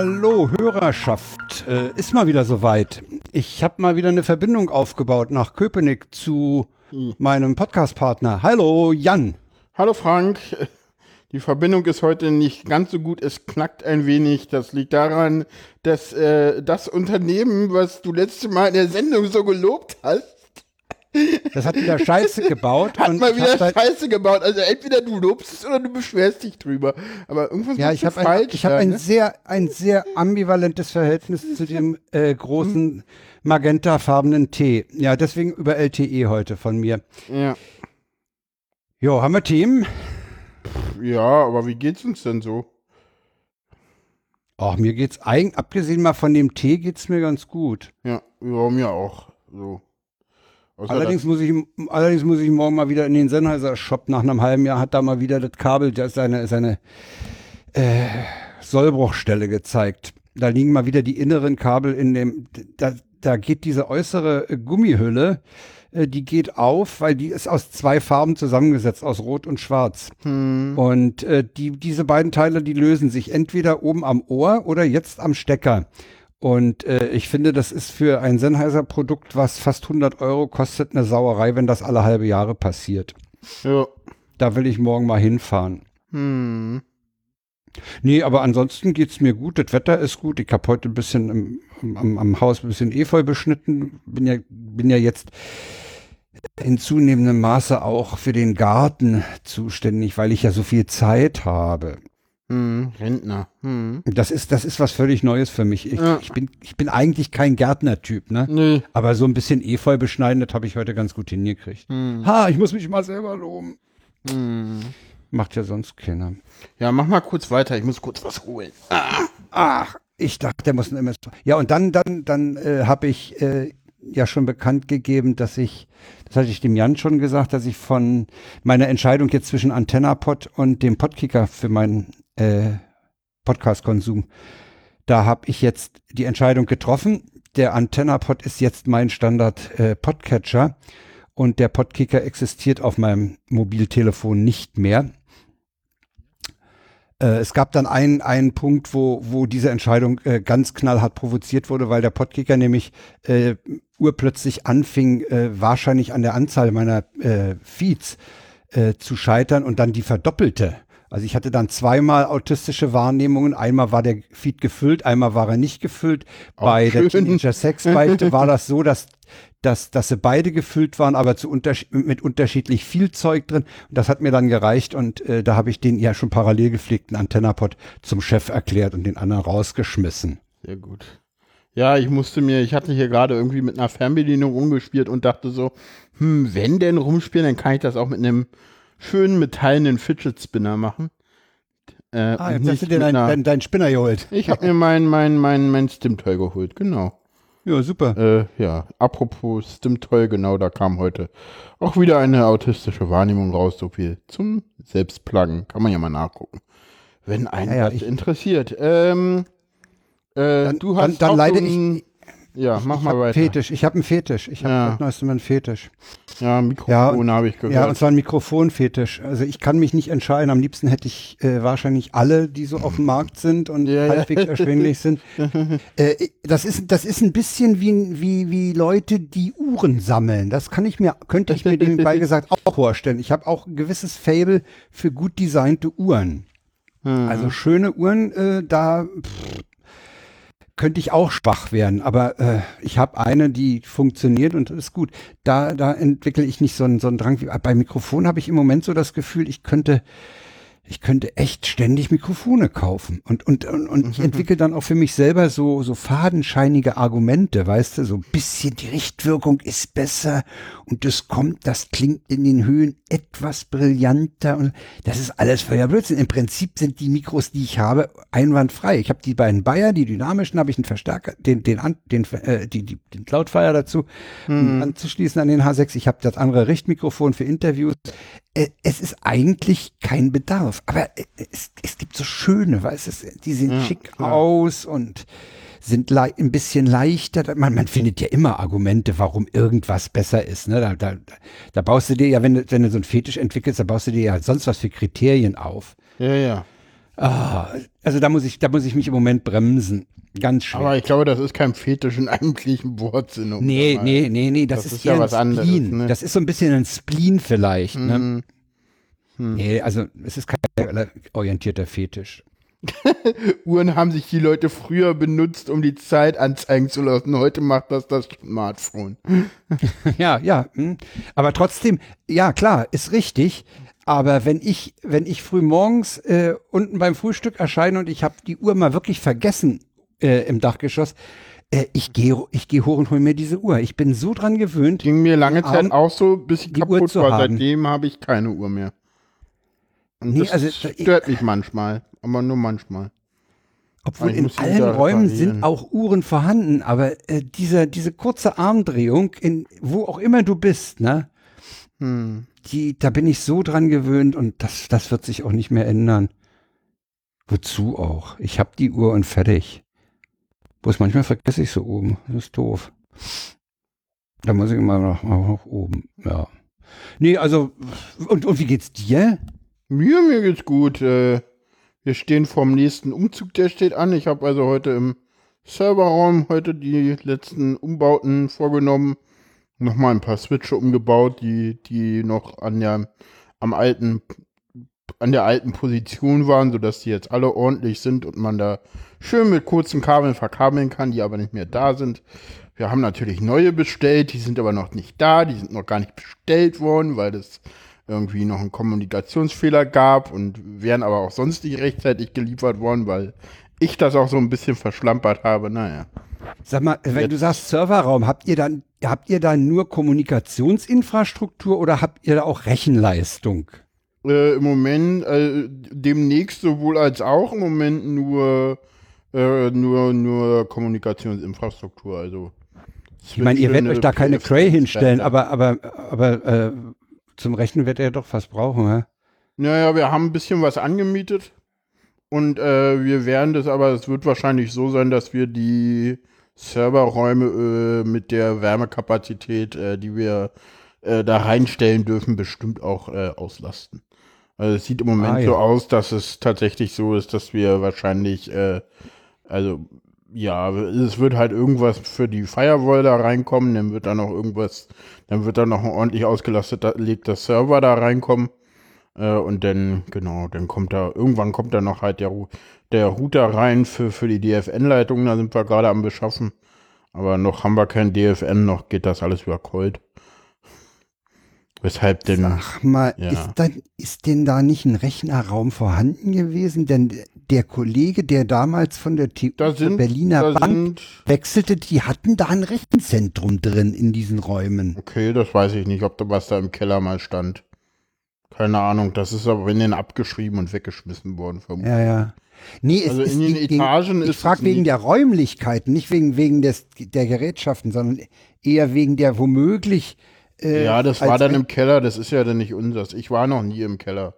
Hallo Hörerschaft, äh, ist mal wieder soweit. Ich habe mal wieder eine Verbindung aufgebaut nach Köpenick zu hm. meinem Podcastpartner. Hallo Jan. Hallo Frank. Die Verbindung ist heute nicht ganz so gut, es knackt ein wenig. Das liegt daran, dass äh, das Unternehmen, was du letzte Mal in der Sendung so gelobt hast, das hat wieder Scheiße gebaut. Hat mal wieder Scheiße gebaut. Also entweder du lobst es oder du beschwerst dich drüber. Aber irgendwas ja, ich habe falsch. Ein, ich habe ein ne? sehr, ein sehr ambivalentes Verhältnis zu dem äh, großen magentafarbenen Tee. Ja, deswegen über LTE heute von mir. Ja. Jo, haben wir Themen? Ja, aber wie geht's uns denn so? Ach, mir geht's eigentlich, abgesehen mal von dem Tee, geht's mir ganz gut. Ja, ja mir auch. So. Allerdings muss, ich, allerdings muss ich morgen mal wieder in den Sennheiser Shop. Nach einem halben Jahr hat da mal wieder das Kabel, das seine, seine äh, Sollbruchstelle gezeigt. Da liegen mal wieder die inneren Kabel in dem, da, da geht diese äußere Gummihülle, äh, die geht auf, weil die ist aus zwei Farben zusammengesetzt, aus Rot und Schwarz. Hm. Und äh, die, diese beiden Teile, die lösen sich entweder oben am Ohr oder jetzt am Stecker. Und äh, ich finde, das ist für ein Sennheiser-Produkt, was fast 100 Euro kostet, eine Sauerei, wenn das alle halbe Jahre passiert. Ja. Da will ich morgen mal hinfahren. Hm. Nee, aber ansonsten geht's mir gut. Das Wetter ist gut. Ich habe heute ein bisschen im, am, am Haus ein bisschen Efeu beschnitten. Bin ja, bin ja jetzt in zunehmendem Maße auch für den Garten zuständig, weil ich ja so viel Zeit habe. Hm, Rentner. Hm. Das ist, das ist was völlig Neues für mich. Ich, ja. ich bin, ich bin eigentlich kein Gärtnertyp, ne? Nee. Aber so ein bisschen Efeu beschneiden, das habe ich heute ganz gut hingekriegt. Hm. Ha, ich muss mich mal selber loben. Hm. Macht ja sonst keiner. Ja, mach mal kurz weiter. Ich muss kurz was holen. Ah, ach, ich dachte, der muss ein MS. Ja, und dann, dann, dann äh, habe ich äh, ja schon bekannt gegeben, dass ich, das hatte ich dem Jan schon gesagt, dass ich von meiner Entscheidung jetzt zwischen AntennaPod und dem Podkicker für meinen äh, Podcast-Konsum, da habe ich jetzt die Entscheidung getroffen. Der AntennaPod ist jetzt mein Standard-Podcatcher äh, und der Podkicker existiert auf meinem Mobiltelefon nicht mehr. Äh, es gab dann einen, einen Punkt, wo, wo diese Entscheidung äh, ganz knallhart provoziert wurde, weil der Podkicker nämlich äh, urplötzlich anfing, äh, wahrscheinlich an der Anzahl meiner äh, Feeds zu scheitern und dann die verdoppelte. Also ich hatte dann zweimal autistische Wahrnehmungen. Einmal war der Feed gefüllt, einmal war er nicht gefüllt. Auch Bei schön. der Teenager Sex Beichte war das so, dass dass, dass sie beide gefüllt waren, aber zu unterschied mit unterschiedlich viel Zeug drin. Und das hat mir dann gereicht und äh, da habe ich den ja schon parallel gepflegten Antennapod zum Chef erklärt und den anderen rausgeschmissen. Sehr gut. Ja, ich musste mir, ich hatte hier gerade irgendwie mit einer Fernbedienung rumgespielt und dachte so, hm, wenn denn rumspielen, dann kann ich das auch mit einem schönen metallenen Fidget Spinner machen. Äh, ah, jetzt hast du dir deinen dein, dein Spinner geholt. Ich habe mir mein, mein, mein, mein Stimtoy geholt, genau. Ja, super. Äh, ja, apropos Stimtoy, genau, da kam heute auch wieder eine autistische Wahrnehmung raus, so viel zum Selbstpluggen. Kann man ja mal nachgucken, wenn einen ja, ja, das interessiert. Ähm, äh, dann, du hast dann, dann leide ich, ja, mach ich mal weiter. Fetisch. Ich habe einen Fetisch. Ich habe ja. seit neuestem einen Fetisch. Ja, Mikrofon ja, habe ich gehört. Ja, und zwar ein Mikrofonfetisch. Also ich kann mich nicht entscheiden. Am liebsten hätte ich äh, wahrscheinlich alle, die so auf dem Markt sind und ja, halbwegs ja. erschwinglich sind. äh, das ist das ist ein bisschen wie wie wie Leute, die Uhren sammeln. Das kann ich mir könnte ich mir nebenbei gesagt auch vorstellen. Ich habe auch ein gewisses Fable für gut designte Uhren. Hm. Also schöne Uhren, äh, da pff, könnte ich auch schwach werden, aber äh, ich habe eine, die funktioniert und ist gut. Da, da entwickle ich nicht so einen, so einen Drang. Wie, bei Mikrofon habe ich im Moment so das Gefühl, ich könnte ich könnte echt ständig Mikrofone kaufen. Und, und, und, und ich mhm. entwickle dann auch für mich selber so, so fadenscheinige Argumente, weißt du, so ein bisschen die Richtwirkung ist besser und das kommt, das klingt in den Höhen etwas brillanter und das ist alles völliger Blödsinn. Im Prinzip sind die Mikros, die ich habe, einwandfrei. Ich habe die beiden Bayer, die dynamischen, habe ich einen Verstärker, den, den, den, äh, die, die, den Cloudfire dazu, mhm. um anzuschließen an den H6. Ich habe das andere Richtmikrofon für Interviews. Äh, es ist eigentlich kein Bedarf. Aber äh, es, es gibt so schöne, weißt du, die sehen ja, schick klar. aus und sind ein bisschen leichter. Man, man findet ja immer Argumente, warum irgendwas besser ist. Ne? Da, da, da baust du dir ja, wenn du, wenn du so einen Fetisch entwickelst, da baust du dir ja sonst was für Kriterien auf. Ja, ja. Ah, also da muss ich, da muss ich mich im Moment bremsen. Ganz schwer. Aber ich glaube, das ist kein Fetisch in eigentlichen Wortsinn. Nee, nee, nee, nee, das, das ist, ist, ja was anderes. Ne? Das ist so ein bisschen ein Spleen vielleicht. Ne? Hm. Ne? Hm. Nee, also es ist kein orientierter Fetisch. Uhren haben sich die Leute früher benutzt, um die Zeit anzeigen zu lassen. Heute macht das das Smartphone. ja, ja. Hm. Aber trotzdem, ja klar, ist richtig. Aber wenn ich, wenn ich früh morgens äh, unten beim Frühstück erscheine und ich habe die Uhr mal wirklich vergessen äh, im Dachgeschoss, äh, ich gehe ich geh hoch und hole mir diese Uhr. Ich bin so dran gewöhnt. Ging mir lange Zeit auch so, bis ich kaputt war. Haben. Seitdem habe ich keine Uhr mehr. Und nee, das also, stört ich, mich manchmal, aber nur manchmal. Obwohl in allen Räumen sind auch Uhren vorhanden, aber äh, diese, diese kurze Armdrehung, in wo auch immer du bist, ne? Hm die, da bin ich so dran gewöhnt und das, das wird sich auch nicht mehr ändern. Wozu auch? Ich habe die Uhr und fertig. Bloß manchmal vergesse ich so oben. Das ist doof. Da muss ich immer noch hoch oben. Ja. Nee, also, und, und wie geht's dir? Mir, mir geht's gut. Äh, wir stehen vorm nächsten Umzug, der steht an. Ich habe also heute im Serverraum heute die letzten Umbauten vorgenommen nochmal ein paar Switche umgebaut, die, die noch an der, am alten, an der alten Position waren, sodass die jetzt alle ordentlich sind und man da schön mit kurzen Kabeln verkabeln kann, die aber nicht mehr da sind. Wir haben natürlich neue bestellt, die sind aber noch nicht da, die sind noch gar nicht bestellt worden, weil es irgendwie noch einen Kommunikationsfehler gab und wären aber auch sonst nicht rechtzeitig geliefert worden, weil ich das auch so ein bisschen verschlampert habe. Naja. Sag mal, wenn Jetzt. du sagst Serverraum, habt ihr dann, habt ihr da nur Kommunikationsinfrastruktur oder habt ihr da auch Rechenleistung? Äh, Im Moment, äh, demnächst sowohl als auch im Moment nur, äh, nur, nur Kommunikationsinfrastruktur. Also ich meine, ihr werdet euch da keine Cray hinstellen, aber, aber, aber äh, zum Rechnen werdet ihr doch was brauchen, hä? Naja, wir haben ein bisschen was angemietet. Und äh, wir werden das aber, es wird wahrscheinlich so sein, dass wir die Serverräume äh, mit der Wärmekapazität, äh, die wir äh, da reinstellen dürfen, bestimmt auch äh, auslasten. Also es sieht im Moment ah, ja. so aus, dass es tatsächlich so ist, dass wir wahrscheinlich, äh, also ja, es wird halt irgendwas für die Firewall da reinkommen, dann wird da noch irgendwas, dann wird da noch ein ordentlich ausgelasteter legter Server da reinkommen. Äh, und dann, genau, dann kommt da, irgendwann kommt da noch halt der, der Router rein für, für die DFN-Leitung, da sind wir gerade am Beschaffen. Aber noch haben wir kein DFN, noch geht das alles über Colt. Weshalb denn? Sag mal, ja. ist, dann, ist denn da nicht ein Rechnerraum vorhanden gewesen? Denn der Kollege, der damals von der TU sind, Berliner Bank sind, wechselte, die hatten da ein Rechenzentrum drin in diesen Räumen. Okay, das weiß ich nicht, ob da was da im Keller mal stand. Keine Ahnung, das ist aber wenn den abgeschrieben und weggeschmissen worden. Vermutlich. Ja, ja. Nee, es also ist, in den ich, Etagen ich, frage wegen der Räumlichkeiten, nicht wegen, wegen des, der Gerätschaften, sondern eher wegen der womöglich. Äh, ja, das war dann im Keller, das ist ja dann nicht unseres. Ich war noch nie im Keller.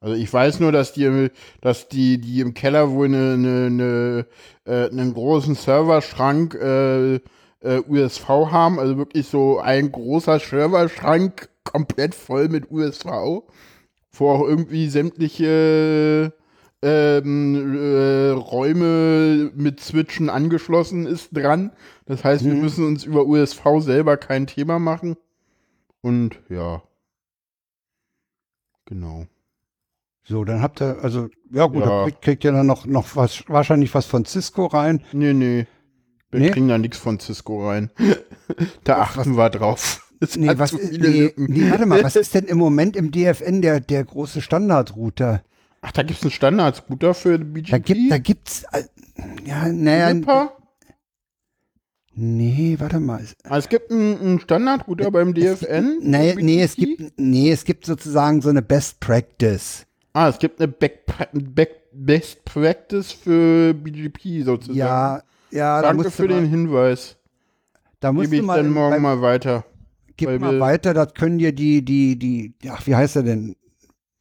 Also ich weiß nur, dass die, dass die, die im Keller wohl eine, eine, eine, äh, einen großen Serverschrank äh, äh, USV haben, also wirklich so ein großer Serverschrank komplett voll mit USV, wo auch irgendwie sämtliche ähm, äh, Räume mit Switchen angeschlossen ist dran. Das heißt, mhm. wir müssen uns über USV selber kein Thema machen. Und ja. Genau. So, dann habt ihr, also, ja gut, ja. Kriegt, ihr dann noch, noch was, wahrscheinlich was von Cisco rein. Nee, nee. Wir nee? kriegen da nichts von Cisco rein. da achten was, wir drauf. Das nee, was, nee, nee, warte mal, was ist denn im Moment im DFN der, der große Standardrouter? Ach, da gibt es einen Standardrouter für BGP? Da gibt da gibt's äh, ja, naja. Nee, warte mal. Ah, es gibt einen, einen Standardrouter beim DFN? Nee, nee, es gibt, nee, es gibt sozusagen so eine Best Practice. Ah, es gibt eine Back, Back, Best Practice für BGP sozusagen. Ja, ja. Danke für den Hinweis. Da musst Gebe ich dann morgen bei, mal weiter. Gib mal weiter, das können dir die, die, die, ach, wie heißt er denn?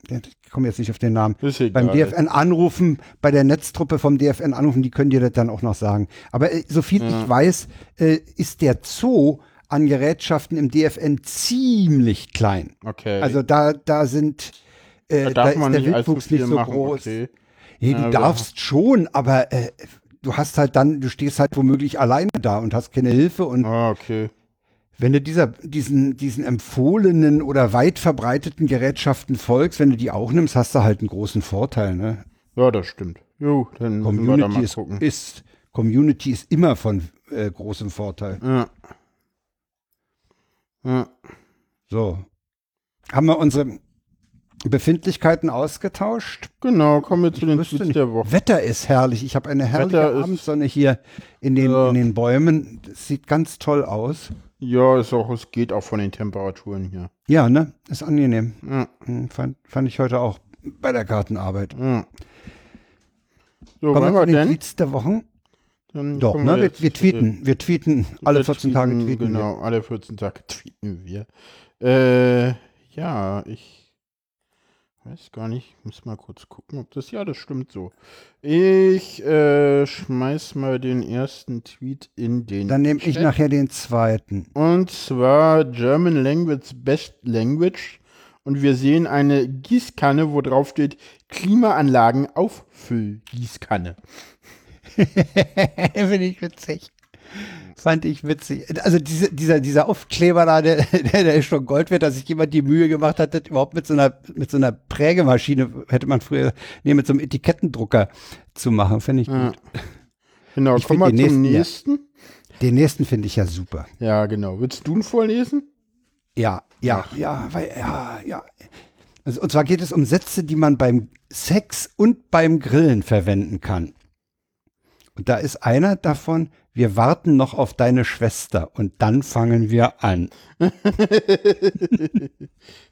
Ich komme jetzt nicht auf den Namen. Beim DFN anrufen, bei der Netztruppe vom DFN anrufen, die können dir das dann auch noch sagen. Aber äh, so viel ja. ich weiß, äh, ist der Zoo an Gerätschaften im DFN ziemlich klein. Okay. Also da, da sind, äh, da, da ist der Wildwuchs nicht so machen. groß. Okay. Nee, du darfst schon, aber äh, du hast halt dann, du stehst halt womöglich alleine da und hast keine Hilfe und ah, okay. Wenn du dieser, diesen, diesen empfohlenen oder weit verbreiteten Gerätschaften folgst, wenn du die auch nimmst, hast du halt einen großen Vorteil, ne? Ja, das stimmt. Jo, dann Community wir da mal ist, gucken. Ist, Community ist immer von äh, großem Vorteil. Ja. Ja. So. Haben wir unsere Befindlichkeiten ausgetauscht? Genau, kommen wir zu den Tweets der Woche. Wetter ist herrlich. Ich habe eine herrliche Wetter Abendsonne hier in den, ja. in den Bäumen. Das sieht ganz toll aus. Ja, ist auch, es geht auch von den Temperaturen hier. Ja, ne? Ist angenehm. Ja. Hm, fand, fand ich heute auch bei der Gartenarbeit. Ja. So, Kommen wir denn? Tweets der Wochen? Dann Doch, ne? Wir, wir, tweeten. Wir tweeten alle 14 tweeten, Tage tweeten. Genau, wir. alle 14 Tage tweeten wir. Äh, ja, ich weiß gar nicht. Ich muss mal kurz gucken, ob das. Ja, das stimmt so. Ich äh, schmeiß mal den ersten Tweet in den. Dann nehme ich nachher den zweiten. Und zwar German Language Best Language. Und wir sehen eine Gießkanne, wo drauf steht Klimaanlagen Auffüllgießkanne. Finde ich witzig. Fand ich witzig. Also diese, dieser, dieser Aufkleber da, der, der, der ist schon Gold wert, dass sich jemand die Mühe gemacht hat, das überhaupt mit so einer, mit so einer Prägemaschine, hätte man früher, nee, mit so einem Etikettendrucker zu machen. Finde ich ja. gut. Genau, ich komm mal zum nächsten. nächsten. Ja, den nächsten finde ich ja super. Ja, genau. Willst du ihn vorlesen? Ja, ja, ja, weil, ja, ja. Also, und zwar geht es um Sätze, die man beim Sex und beim Grillen verwenden kann. Und da ist einer davon, wir warten noch auf deine Schwester und dann fangen wir an.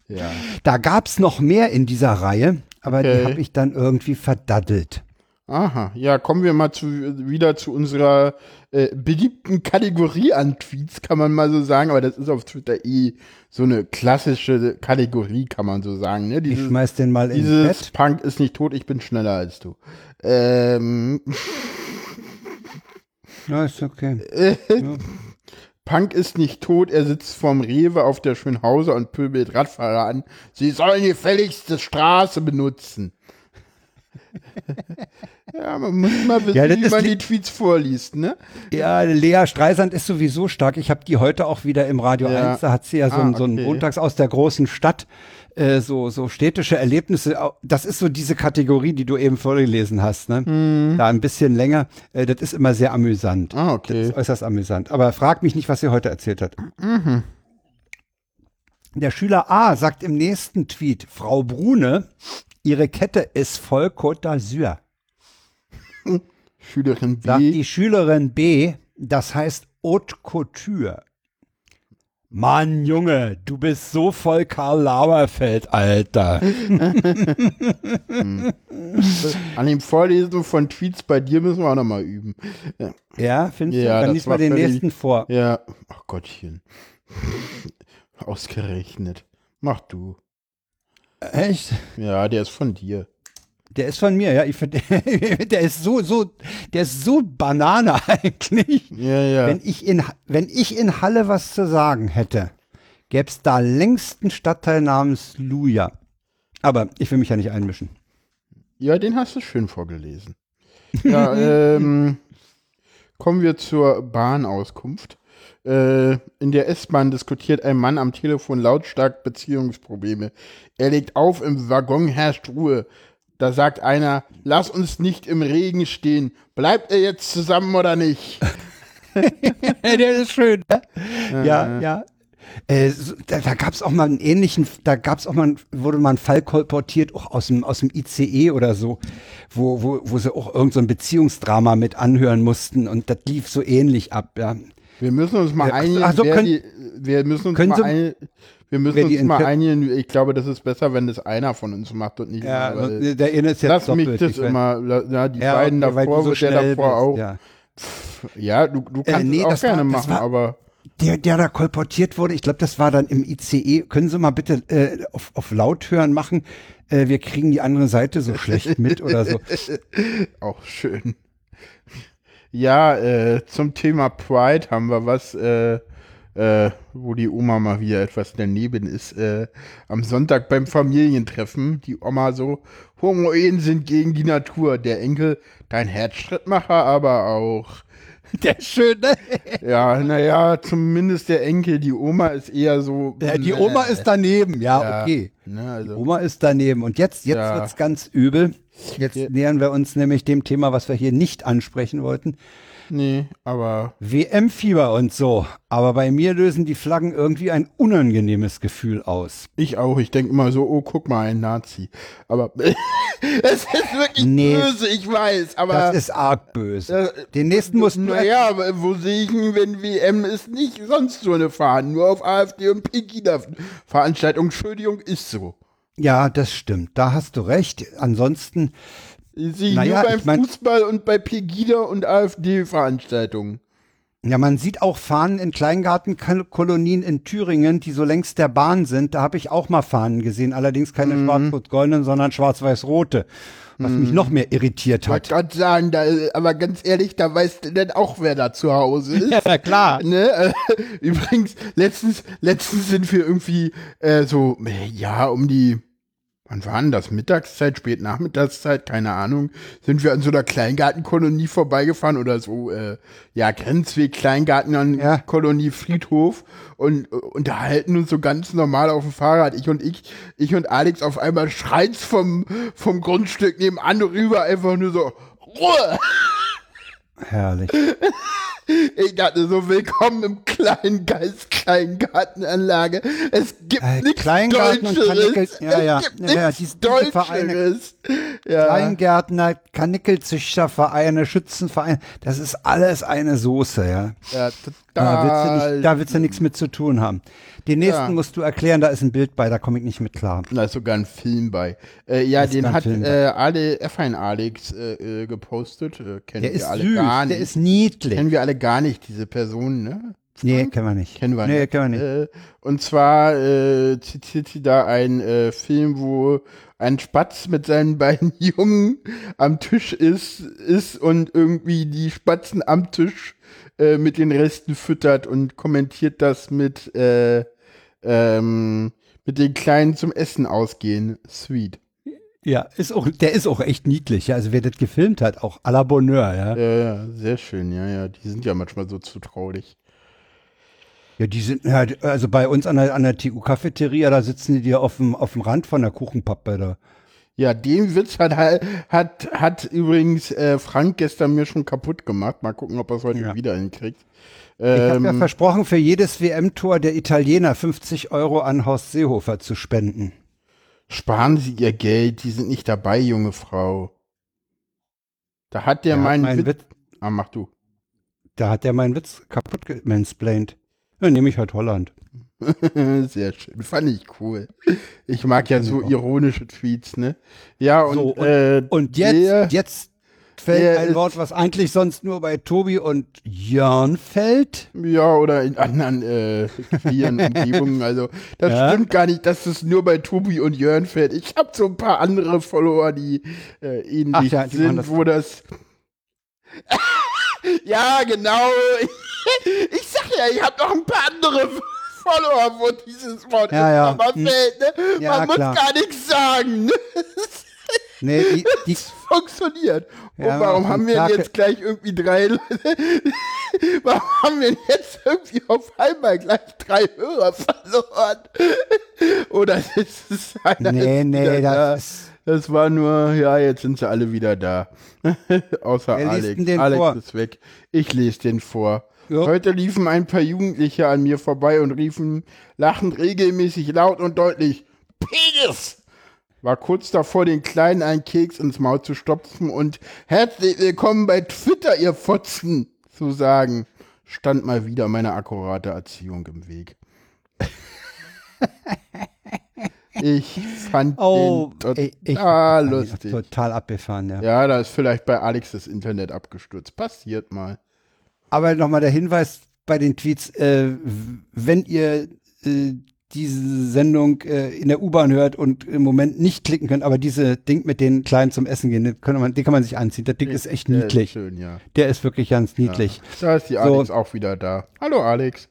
ja. Da gab es noch mehr in dieser Reihe, aber okay. die habe ich dann irgendwie verdaddelt. Aha, ja, kommen wir mal zu, wieder zu unserer äh, beliebten Kategorie an Tweets, kann man mal so sagen, aber das ist auf Twitter eh so eine klassische Kategorie, kann man so sagen. Ne? Dieses, ich schmeiß den mal in Dieses Bett. Punk ist nicht tot, ich bin schneller als du. Ähm. Ja, ist okay. ja. Punk ist nicht tot, er sitzt vorm Rewe auf der Schönhauser und pöbelt Radfahrer an. Sie sollen die fälligste Straße benutzen. ja, man muss mal wissen, ja, wie man die Tweets vorliest, ne? Ja, Lea Streisand ist sowieso stark. Ich habe die heute auch wieder im Radio ja. 1, da hat sie ja so, ah, ein, so einen Montags aus der großen Stadt äh, so, so städtische Erlebnisse, das ist so diese Kategorie, die du eben vorgelesen hast, ne? Mhm. Da ein bisschen länger. Äh, das ist immer sehr amüsant. Ah, okay. Das ist äußerst amüsant. Aber frag mich nicht, was sie heute erzählt hat. Mhm. Der Schüler A sagt im nächsten Tweet, Frau Brune, ihre Kette ist voll Côte d'Azur. Schülerin B. Sagt die Schülerin B, das heißt Haute Couture. Mann, Junge, du bist so voll Karl Lauerfeld, Alter. An dem Vorlesen von Tweets bei dir müssen wir auch nochmal üben. Ja, findest ja, du? Dann lies mal den nächsten vor. Ja, ach Gottchen. Ausgerechnet. Mach du. Echt? Ja, der ist von dir. Der ist von mir, ja. Ich find, der ist so, so, der ist so Banane eigentlich. Ja, ja. Wenn ich in, wenn ich in Halle was zu sagen hätte, gäbe es da längst einen Stadtteil namens Luja. Aber ich will mich ja nicht einmischen. Ja, den hast du schön vorgelesen. Ja, ähm, kommen wir zur Bahnauskunft. Äh, in der S-Bahn diskutiert ein Mann am Telefon lautstark Beziehungsprobleme. Er legt auf, im Waggon herrscht Ruhe. Da sagt einer, lass uns nicht im Regen stehen. Bleibt er jetzt zusammen oder nicht? Der ist schön. Ne? Ja, ja. Äh, da da gab es auch mal einen ähnlichen, da gab es auch mal, wurde mal ein Fall kolportiert, auch aus dem, aus dem ICE oder so, wo, wo, wo sie auch irgendein so Beziehungsdrama mit anhören mussten und das lief so ähnlich ab, ja. Wir müssen uns mal einigen, ach so, können, die, wir müssen uns mal ein, wir müssen uns mal einigen. Ich glaube, das ist besser, wenn das einer von uns macht und nicht ja, einer. Der eine ist jetzt Lass doppelt, mich das immer, ja, die ja, beiden okay, davor, so der davor auch. Ja, Pff, ja du, du äh, kannst äh, nee, es auch gerne war, machen, war, aber. Der, der da kolportiert wurde, ich glaube, das war dann im ICE. Können Sie mal bitte äh, auf, auf laut hören machen? Äh, wir kriegen die andere Seite so schlecht mit oder so. Auch schön. Ja, äh, zum Thema Pride haben wir was. Äh, äh, wo die Oma mal wieder etwas daneben ist, äh, am Sonntag beim Familientreffen, die Oma so, Homoehen sind gegen die Natur, der Enkel, dein Herzschrittmacher aber auch. Der Schöne. ja, naja, zumindest der Enkel, die Oma ist eher so. Ja, die Oma ist daneben, ja, ja okay. Ne, also. Die Oma ist daneben. Und jetzt, jetzt ja. wird's ganz übel. Jetzt nähern wir uns nämlich dem Thema, was wir hier nicht ansprechen wollten. Nee, aber. WM-Fieber und so. Aber bei mir lösen die Flaggen irgendwie ein unangenehmes Gefühl aus. Ich auch. Ich denke immer so, oh, guck mal, ein Nazi. Aber es ist wirklich nee, böse, ich weiß. Aber das ist arg böse. Äh, Den nächsten muss Naja, aber wo sehe ich ihn, wenn WM ist nicht sonst so eine Fahne, nur auf AfD und Pegida-Veranstaltung. Entschuldigung, ist so. Ja, das stimmt. Da hast du recht. Ansonsten Sie naja, nur beim ich mein, Fußball und bei Pegida und AfD-Veranstaltungen. Ja, man sieht auch Fahnen in Kleingartenkolonien in Thüringen, die so längs der Bahn sind. Da habe ich auch mal Fahnen gesehen, allerdings keine mhm. schwarz-rot-goldenen, sondern schwarz-weiß-rote. Was mhm. mich noch mehr irritiert hat. Ich wollte sagen, da, aber ganz ehrlich, da weißt du denn auch, wer da zu Hause ist. Ja, na klar. Ne? Übrigens, letztens, letztens sind wir irgendwie äh, so, ja, um die wann war denn das? Mittagszeit, spät Nachmittagszeit, keine Ahnung, sind wir an so einer Kleingartenkolonie vorbeigefahren oder so, äh, ja, Grenzweg, Kleingartenkolonie, ja. Friedhof und äh, unterhalten uns so ganz normal auf dem Fahrrad. Ich und ich, ich und Alex auf einmal schreit's vom, vom Grundstück nebenan rüber einfach nur so, Ruhe! Herrlich. Ich dachte so, willkommen im kleinen Geist, Kleingartenanlage. Es gibt äh, nichts Kleingarten Deutscheres. ja, ja, es gibt ja, ja, diese, diese Vereine, ja. Kleingärtner, Kanickelzüchtervereine, Schützenvereine, das ist alles eine Soße, ja. Ja, total. Da willst du, nicht, da willst du nichts mit zu tun haben. Den nächsten ja. musst du erklären, da ist ein Bild bei, da komme ich nicht mit klar. Da ist sogar ein Film bei. Äh, ja, den hat äh, alle F1 Alex äh, äh, gepostet. Äh, kennen der wir alle süß, gar nicht. Der ist niedlich. Kennen wir alle gar nicht, diese Person, ne? Nee, kennen wir nicht. Kennen wir nee, nicht. Kennen wir nicht. Äh, und zwar äh, zitiert sie da einen äh, Film, wo ein Spatz mit seinen beiden Jungen am Tisch ist, ist und irgendwie die Spatzen am Tisch äh, mit den Resten füttert und kommentiert das mit äh, ähm, mit den Kleinen zum Essen ausgehen. Sweet. Ja, ist auch, der ist auch echt niedlich. Ja. Also wer das gefilmt hat, auch à la Bonheur, ja. Ja, ja, sehr schön, ja, ja. Die sind ja manchmal so zutraulich. Ja, die sind, ja, also bei uns an der, an der TU-Cafeteria, da sitzen die dir auf dem, auf dem Rand von der Kuchenpappe da. Ja, den Witz hat, hat, hat übrigens äh, Frank gestern mir schon kaputt gemacht. Mal gucken, ob er es heute ja. wieder hinkriegt. Ähm, ich habe ja versprochen, für jedes WM-Tor der Italiener 50 Euro an Horst Seehofer zu spenden. Sparen Sie Ihr Geld, die sind nicht dabei, junge Frau. Da hat der, der meinen mein Witz. Witz. Ah, mach du. Da hat der meinen Witz kaputt gemansplained. Dann nehme ich halt Holland. Sehr schön. Fand ich cool. Ich mag ja so ironische Tweets, ne? Ja, und, so, und, äh, und jetzt, jetzt fällt ein Wort, was eigentlich sonst nur bei Tobi und Jörn fällt. Ja, oder in anderen äh, queeren Umgebungen. Also, das ja? stimmt gar nicht, dass es nur bei Tobi und Jörn fällt. Ich habe so ein paar andere Follower, die äh, ähnlich ja, die sind, das wo das. ja, genau. ich sag ja, ich habe noch ein paar andere Follower, wo dieses Wort ja, ja. aber hm. fällt. Ne? Ja, Man klar. muss gar nichts sagen. Ne? Nee, die, die funktioniert. Ja, und warum haben wir jetzt gleich irgendwie drei Leute? warum haben wir jetzt irgendwie auf einmal gleich drei Hörer verloren? Oder ist es einer? Nee, nee, das da? das war nur, ja, jetzt sind sie alle wieder da. Außer Wer Alex. Alex vor? ist weg. Ich lese den vor. Ja. Heute liefen ein paar Jugendliche an mir vorbei und riefen lachend regelmäßig laut und deutlich: Penis! War kurz davor, den Kleinen einen Keks ins Maul zu stopfen und herzlich willkommen bei Twitter, ihr Fotzen, zu sagen. Stand mal wieder meine akkurate Erziehung im Weg. Ich fand oh, den total ich lustig. Total abgefahren, ja. Ja, da ist vielleicht bei Alex das Internet abgestürzt. Passiert mal. Aber nochmal der Hinweis bei den Tweets, äh, wenn ihr äh, diese Sendung äh, in der U-Bahn hört und im Moment nicht klicken könnt, aber diese Ding mit den Kleinen zum Essen gehen, den kann man, den kann man sich anziehen. Der Ding ist echt der niedlich. Ist schön, ja. Der ist wirklich ganz niedlich. Ja. Da ist die Alex so. auch wieder da. Hallo Alex.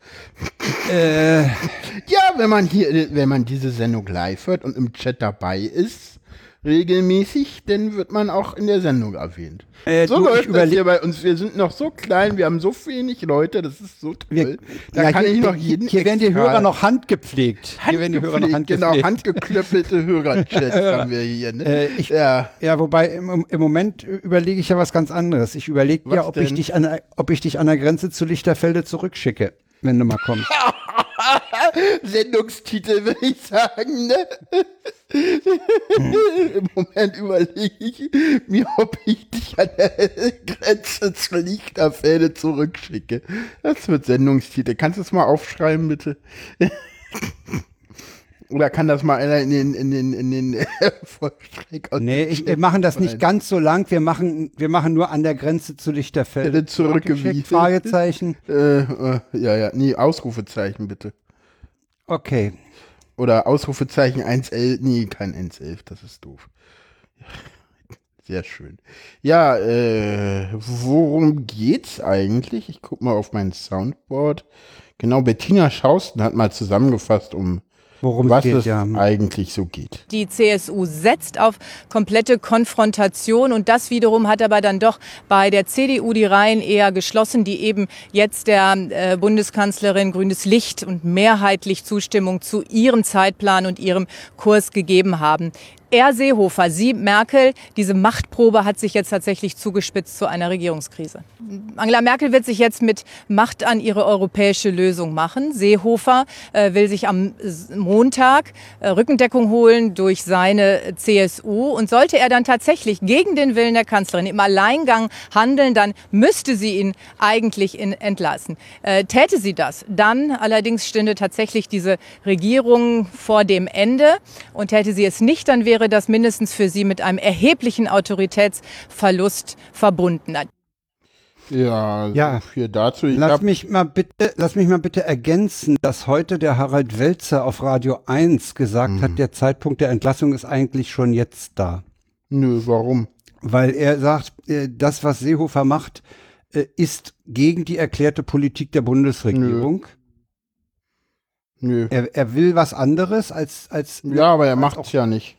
Äh, ja, wenn man hier, wenn man diese Sendung live hört und im Chat dabei ist, regelmäßig, dann wird man auch in der Sendung erwähnt. Äh, so du, läuft das hier bei uns. Wir sind noch so klein, wir haben so wenig Leute, das ist so toll. Wir, da ja, kann hier, ich noch jeden. Hier werden die Hörer noch handgepflegt. Hier werden die Hörer noch handgepflegt. Genau, handgeklöppelte Hörerchats haben wir hier. Ne? Äh, ich, ja. ja, wobei im, im Moment überlege ich ja was ganz anderes. Ich überlege ja, ob ich, dich an, ob ich dich an der Grenze zu Lichterfelde zurückschicke, wenn du mal kommst. Sendungstitel, würde ich sagen. Ne? Hm. Im Moment überlege ich mir, ob ich dich an der Grenze zur Lichterfelde zurückschicke. Das wird Sendungstitel. Kannst du es mal aufschreiben, bitte? Oder kann das mal einer in den, in den, in den äh, Nee, ich, wir machen das nicht ganz so lang. Wir machen, wir machen nur an der Grenze zu Lichterfelde. Zurückgewiesen. Fragezeichen. Äh, äh, ja, ja. Nee, Ausrufezeichen bitte. Okay. Oder Ausrufezeichen 111. Nee, kein 111, das ist doof. Sehr schön. Ja, äh, worum geht's eigentlich? Ich guck mal auf mein Soundboard. Genau, Bettina Schausten hat mal zusammengefasst, um worum was es, geht, es ja. eigentlich so geht. Die CSU setzt auf komplette Konfrontation und das wiederum hat aber dann doch bei der CDU die Reihen eher geschlossen, die eben jetzt der äh, Bundeskanzlerin grünes Licht und mehrheitlich Zustimmung zu ihrem Zeitplan und ihrem Kurs gegeben haben. Er Seehofer, Sie Merkel, diese Machtprobe hat sich jetzt tatsächlich zugespitzt zu einer Regierungskrise. Angela Merkel wird sich jetzt mit Macht an ihre europäische Lösung machen. Seehofer äh, will sich am Montag äh, Rückendeckung holen durch seine CSU. Und sollte er dann tatsächlich gegen den Willen der Kanzlerin im Alleingang handeln, dann müsste sie ihn eigentlich in, entlassen. Äh, täte sie das, dann allerdings stünde tatsächlich diese Regierung vor dem Ende. Und täte sie es nicht, dann wäre wäre das mindestens für Sie mit einem erheblichen Autoritätsverlust verbunden. Ja, ja. viel dazu. Ich lass mich mal bitte, lass mich mal bitte ergänzen, dass heute der Harald Welzer auf Radio 1 gesagt mhm. hat, der Zeitpunkt der Entlassung ist eigentlich schon jetzt da. Nö, warum? Weil er sagt, äh, das, was Seehofer macht, äh, ist gegen die erklärte Politik der Bundesregierung. Nö. Nö. Er, er will was anderes als als Ja, aber er macht es ja nicht.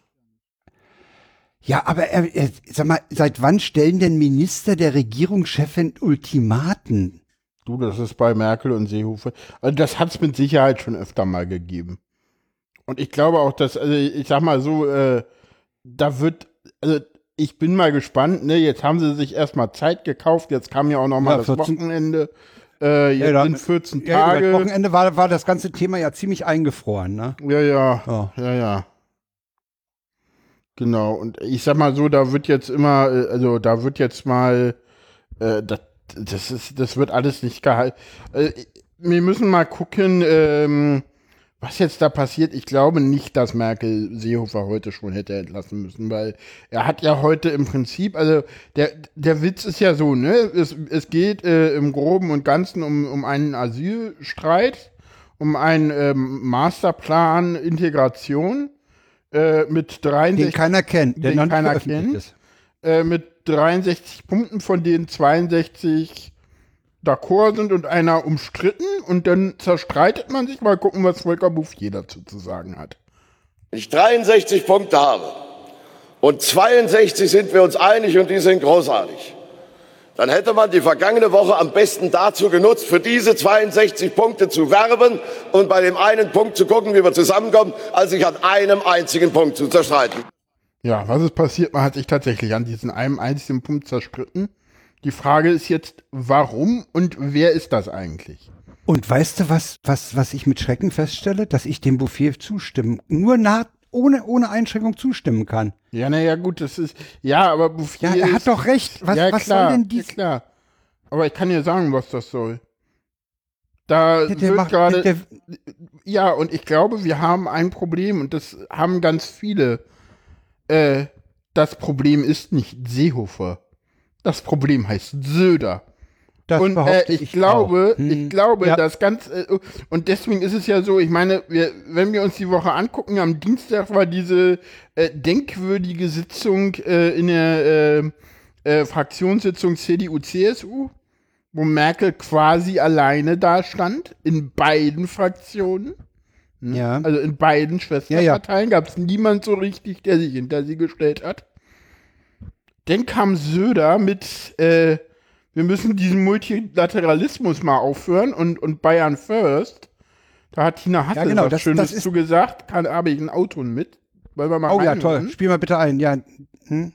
Ja, aber er, er, sag mal, seit wann stellen denn Minister der Regierungschefin Ultimaten? Du, das ist bei Merkel und Seehofer. Also das hat es mit Sicherheit schon öfter mal gegeben. Und ich glaube auch, dass, also ich sag mal so, äh, da wird, also ich bin mal gespannt, ne, jetzt haben sie sich erstmal Zeit gekauft, jetzt kam ja auch noch mal ja, das Wochenende. Äh, jetzt ja, sind 14 ja, Tage. Ja, Wochenende war, war das ganze Thema ja ziemlich eingefroren, ne? Ja, ja, oh. ja, ja. Genau, und ich sag mal so, da wird jetzt immer, äh, also da wird jetzt mal, äh, das, das ist, das wird alles nicht gehalten. Äh, wir müssen mal gucken, ähm, was jetzt da passiert. Ich glaube nicht, dass Merkel Seehofer heute schon hätte entlassen müssen, weil er hat ja heute im Prinzip, also der, der Witz ist ja so, ne? Es, es geht äh, im Groben und Ganzen um, um einen Asylstreit, um einen ähm, Masterplan Integration äh, mit 63. Den keiner kennt, den keiner kennt. Äh, mit 63 Punkten, von denen 62 d'accord sind und einer umstritten. Und dann zerstreitet man sich. Mal gucken, was Volker Bouffier dazu zu sagen hat. Wenn ich 63 Punkte habe und 62 sind wir uns einig und die sind großartig dann hätte man die vergangene Woche am besten dazu genutzt, für diese 62 Punkte zu werben und bei dem einen Punkt zu gucken, wie wir zusammenkommen, als sich an einem einzigen Punkt zu zerstreiten. Ja, was ist passiert? Man hat sich tatsächlich an diesem einen einzigen Punkt zerstritten. Die Frage ist jetzt, warum und wer ist das eigentlich? Und weißt du, was, was, was ich mit Schrecken feststelle? Dass ich dem Buffet zustimme. Nur nah, ohne, ohne Einschränkung zustimmen kann. Ja, naja, gut, das ist, ja, aber Bouffier Ja, er ist, hat doch recht. Was, ja, was klar, soll denn dies? Ja, klar. Aber ich kann dir sagen, was das soll. Da ja, wird gerade, ja, und ich glaube, wir haben ein Problem und das haben ganz viele. Äh, das Problem ist nicht Seehofer. Das Problem heißt Söder. Das und äh, ich, ich, glaube, hm. ich glaube, ja. das ganz äh, und deswegen ist es ja so. Ich meine, wir, wenn wir uns die Woche angucken, am Dienstag war diese äh, denkwürdige Sitzung äh, in der äh, äh, Fraktionssitzung CDU/CSU, wo Merkel quasi alleine da stand in beiden Fraktionen. Ne? Ja. Also in beiden Schwesterparteien ja, ja. gab es niemand so richtig, der sich hinter sie gestellt hat. Dann kam Söder mit äh, wir müssen diesen Multilateralismus mal aufhören und, und Bayern first. Da hat Tina Hassel ja, genau, was das, Schönes das zu gesagt. Kann, habe ich ein Auto mit. Wollen wir mal oh ja, toll. Spiel mal bitte ein. Ja. Hm?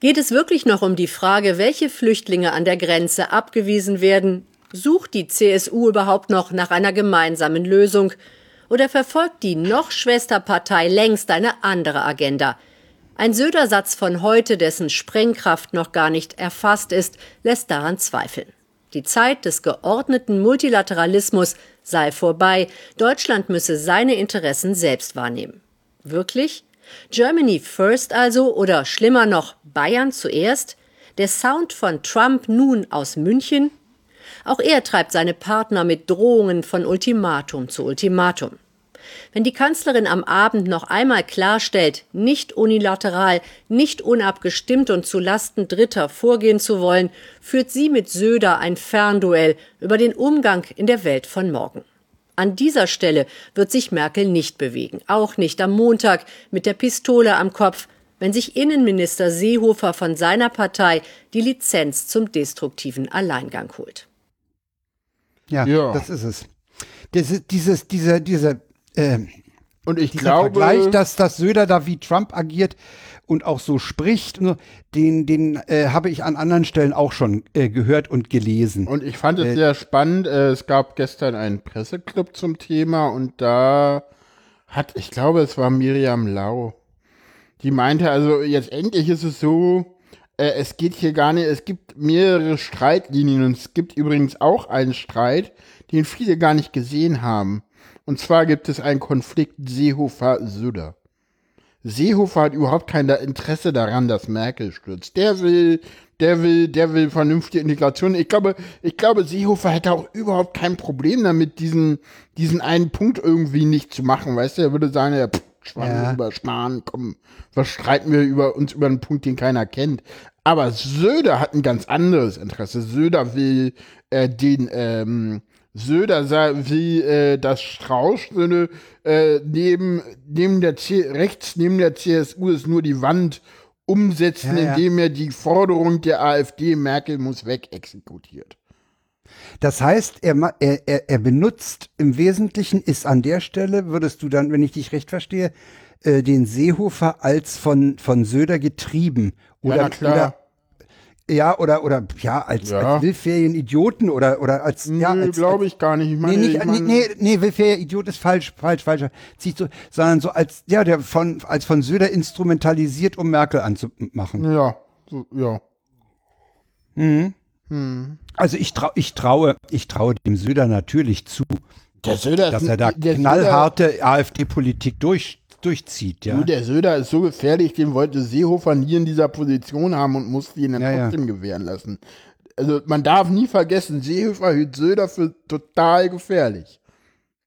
Geht es wirklich noch um die Frage, welche Flüchtlinge an der Grenze abgewiesen werden? Sucht die CSU überhaupt noch nach einer gemeinsamen Lösung? Oder verfolgt die noch Schwesterpartei längst eine andere Agenda? Ein Söder-Satz von heute, dessen Sprengkraft noch gar nicht erfasst ist, lässt daran zweifeln. Die Zeit des geordneten Multilateralismus sei vorbei. Deutschland müsse seine Interessen selbst wahrnehmen. Wirklich? Germany first also oder schlimmer noch Bayern zuerst? Der Sound von Trump nun aus München? Auch er treibt seine Partner mit Drohungen von Ultimatum zu Ultimatum. Wenn die Kanzlerin am Abend noch einmal klarstellt, nicht unilateral, nicht unabgestimmt und zu Lasten Dritter vorgehen zu wollen, führt sie mit Söder ein Fernduell über den Umgang in der Welt von morgen. An dieser Stelle wird sich Merkel nicht bewegen, auch nicht am Montag mit der Pistole am Kopf, wenn sich Innenminister Seehofer von seiner Partei die Lizenz zum destruktiven Alleingang holt. Ja, ja. das ist es. Das, dieses, dieser, dieser äh, und ich glaube, Vergleich, dass, dass Söder da wie Trump agiert und auch so spricht, den, den äh, habe ich an anderen Stellen auch schon äh, gehört und gelesen. Und ich fand es äh, sehr spannend. Äh, es gab gestern einen Presseclub zum Thema und da hat, ich glaube, es war Miriam Lau, die meinte, also jetzt endlich ist es so, äh, es geht hier gar nicht, es gibt mehrere Streitlinien und es gibt übrigens auch einen Streit, den viele gar nicht gesehen haben. Und zwar gibt es einen Konflikt Seehofer-Söder. Seehofer hat überhaupt kein Interesse daran, dass Merkel stürzt. Der will, der will, der will vernünftige Integration. Ich glaube, ich glaube, Seehofer hätte auch überhaupt kein Problem damit, diesen, diesen einen Punkt irgendwie nicht zu machen. Weißt du, er würde sagen, ja, pff, Schwan ja. über Schmarrn, komm, was streiten wir über uns über einen Punkt, den keiner kennt. Aber Söder hat ein ganz anderes Interesse. Söder will äh, den, ähm, Söder wie äh, das Strauß äh, neben, neben der C rechts neben der CSU ist nur die Wand umsetzen, ja, ja. indem er die Forderung der AfD Merkel muss weg exekutiert. Das heißt, er, er, er benutzt im Wesentlichen, ist an der Stelle, würdest du dann, wenn ich dich recht verstehe, äh, den Seehofer als von, von Söder getrieben. Oder, ja, oder ja, oder, oder, ja, als, ja. als Willferien-Idioten oder, oder als, nee, ja, glaube ich gar nicht. Ich meine, nee, nicht, ich meine, nee, nee, Willferien-Idiot ist falsch, falsch, falsch. Zieht so, sondern so als, ja, der von, als von Söder instrumentalisiert, um Merkel anzumachen. Ja, so, ja. Mhm. Hm. Also ich trau, ich traue, ich traue dem Söder natürlich zu, der Söder dass er da knallharte AfD-Politik durch, durchzieht, ja. Du, der Söder ist so gefährlich, den wollte Seehofer nie in dieser Position haben und musste ihn dann ja, trotzdem ja. gewähren lassen. Also man darf nie vergessen, Seehofer hielt Söder für total gefährlich.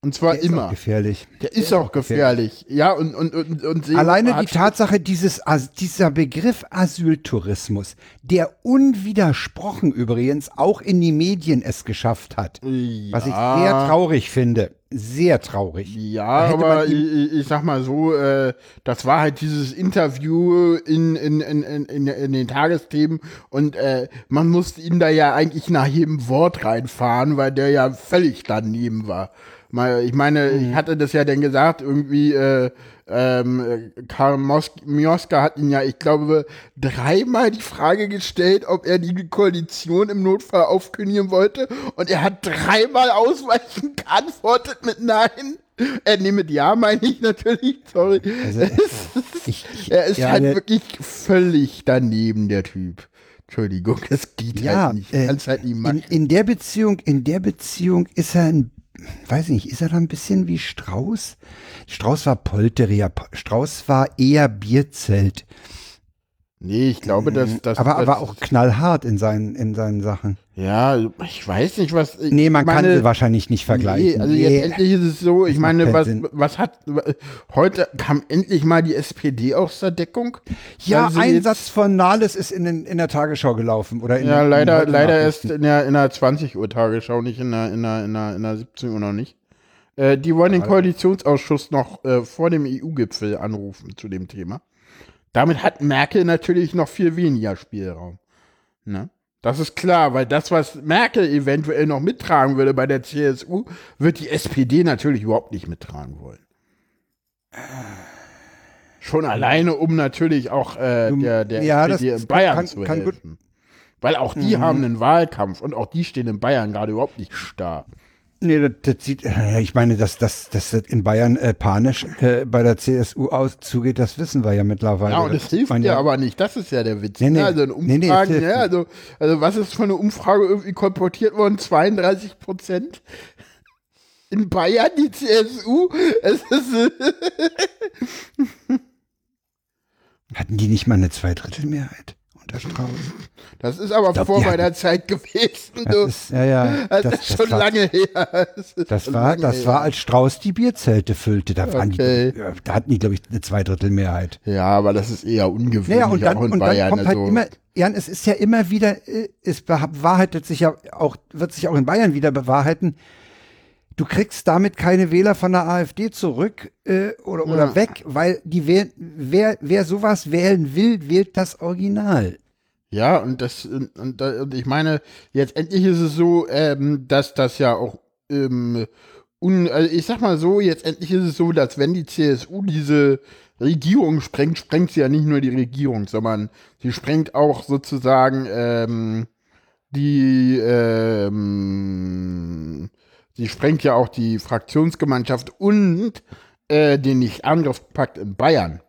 Und zwar der immer. Ist auch gefährlich. Der, der ist, ist, auch gefährlich. gefährlich. Ja, und, und, und, und Alleine die Tatsache, dieses, dieser Begriff Asyltourismus, der unwidersprochen übrigens auch in die Medien es geschafft hat. Ja. Was ich sehr traurig finde sehr traurig. Ja, aber ich, ich, sag mal so, äh, das war halt dieses Interview in, in, in, in, in den Tagesthemen und äh, man musste ihn da ja eigentlich nach jedem Wort reinfahren, weil der ja völlig daneben war. Ich meine, mhm. ich hatte das ja dann gesagt, irgendwie, äh, ähm, Karl Mos Mioska hat ihn ja, ich glaube, dreimal die Frage gestellt, ob er die Koalition im Notfall aufkündigen wollte. Und er hat dreimal ausweichend geantwortet mit Nein. Er äh, mit Ja, meine ich natürlich, sorry. Also, ich, ich, er ist ja, halt wirklich völlig daneben, der Typ. Entschuldigung, es geht ja, halt nicht. Äh, halt nicht in, in der Beziehung, in der Beziehung ist er ein weiß ich nicht, ist er da ein bisschen wie Strauß? Strauß war Polterier, Strauß war eher Bierzelt. Nee, ich glaube, dass das. Aber, das, aber auch knallhart in seinen, in seinen Sachen. Ja, ich weiß nicht, was. Nee, man meine, kann sie wahrscheinlich nicht vergleichen. Nee, also nee, jetzt endlich ist es so, ich meine, was, was hat. Heute kam endlich mal die SPD aus der Deckung. Ja, ein Satz von Nahles ist in, in der Tagesschau gelaufen. Oder in, ja, leider, leider erst in der, in der 20 Uhr Tagesschau, nicht in der, in der, in der, in der 17 Uhr noch nicht. Äh, die wollen den Koalitionsausschuss noch äh, vor dem EU-Gipfel anrufen zu dem Thema. Damit hat Merkel natürlich noch viel weniger Spielraum. Ne? Das ist klar, weil das, was Merkel eventuell noch mittragen würde bei der CSU, wird die SPD natürlich überhaupt nicht mittragen wollen. Schon alleine, um natürlich auch äh, der, der ja, SPD in Bayern kann, zu kann helfen. Weil auch die mhm. haben einen Wahlkampf und auch die stehen in Bayern gerade überhaupt nicht stark. Nee, das, das sieht, ich meine, dass, dass, dass das in Bayern äh, panisch äh, bei der CSU auszugeht, das wissen wir ja mittlerweile. Ja, und das hilft ja aber nicht, das ist ja der Witz. Nee, nee, ne? also in Umfragen, nee, nee, ja, also, also was ist von einer Umfrage irgendwie kolportiert worden? 32 Prozent in Bayern, die CSU. Es ist Hatten die nicht mal eine Zweidrittelmehrheit? Der Strauß. Das ist aber glaub, vor meiner Zeit gewesen. Das ist, ja, ja, das, das ist schon das lange her. Das, das war, das her. war, als Strauß die Bierzelte füllte. Da, waren okay. die, da hatten die, glaube ich, eine Zweidrittelmehrheit. Ja, aber das ist eher ungewöhnlich. Ja, und dann, und dann kommt halt also. immer, Jan, es ist ja immer wieder, äh, es bewahrheitet sich ja auch, wird sich auch in Bayern wieder bewahrheiten, du kriegst damit keine Wähler von der AfD zurück äh, oder, ja. oder weg, weil die wähl, wer, wer sowas wählen will, wählt das Original. Ja, und das, und, und ich meine, jetzt endlich ist es so, ähm, dass das ja auch, ähm, un, also ich sag mal so, jetzt endlich ist es so, dass wenn die CSU diese Regierung sprengt, sprengt sie ja nicht nur die Regierung, sondern sie sprengt auch sozusagen ähm, die ähm, Sie sprengt ja auch die Fraktionsgemeinschaft und äh, den Nicht-Angriffspakt in Bayern.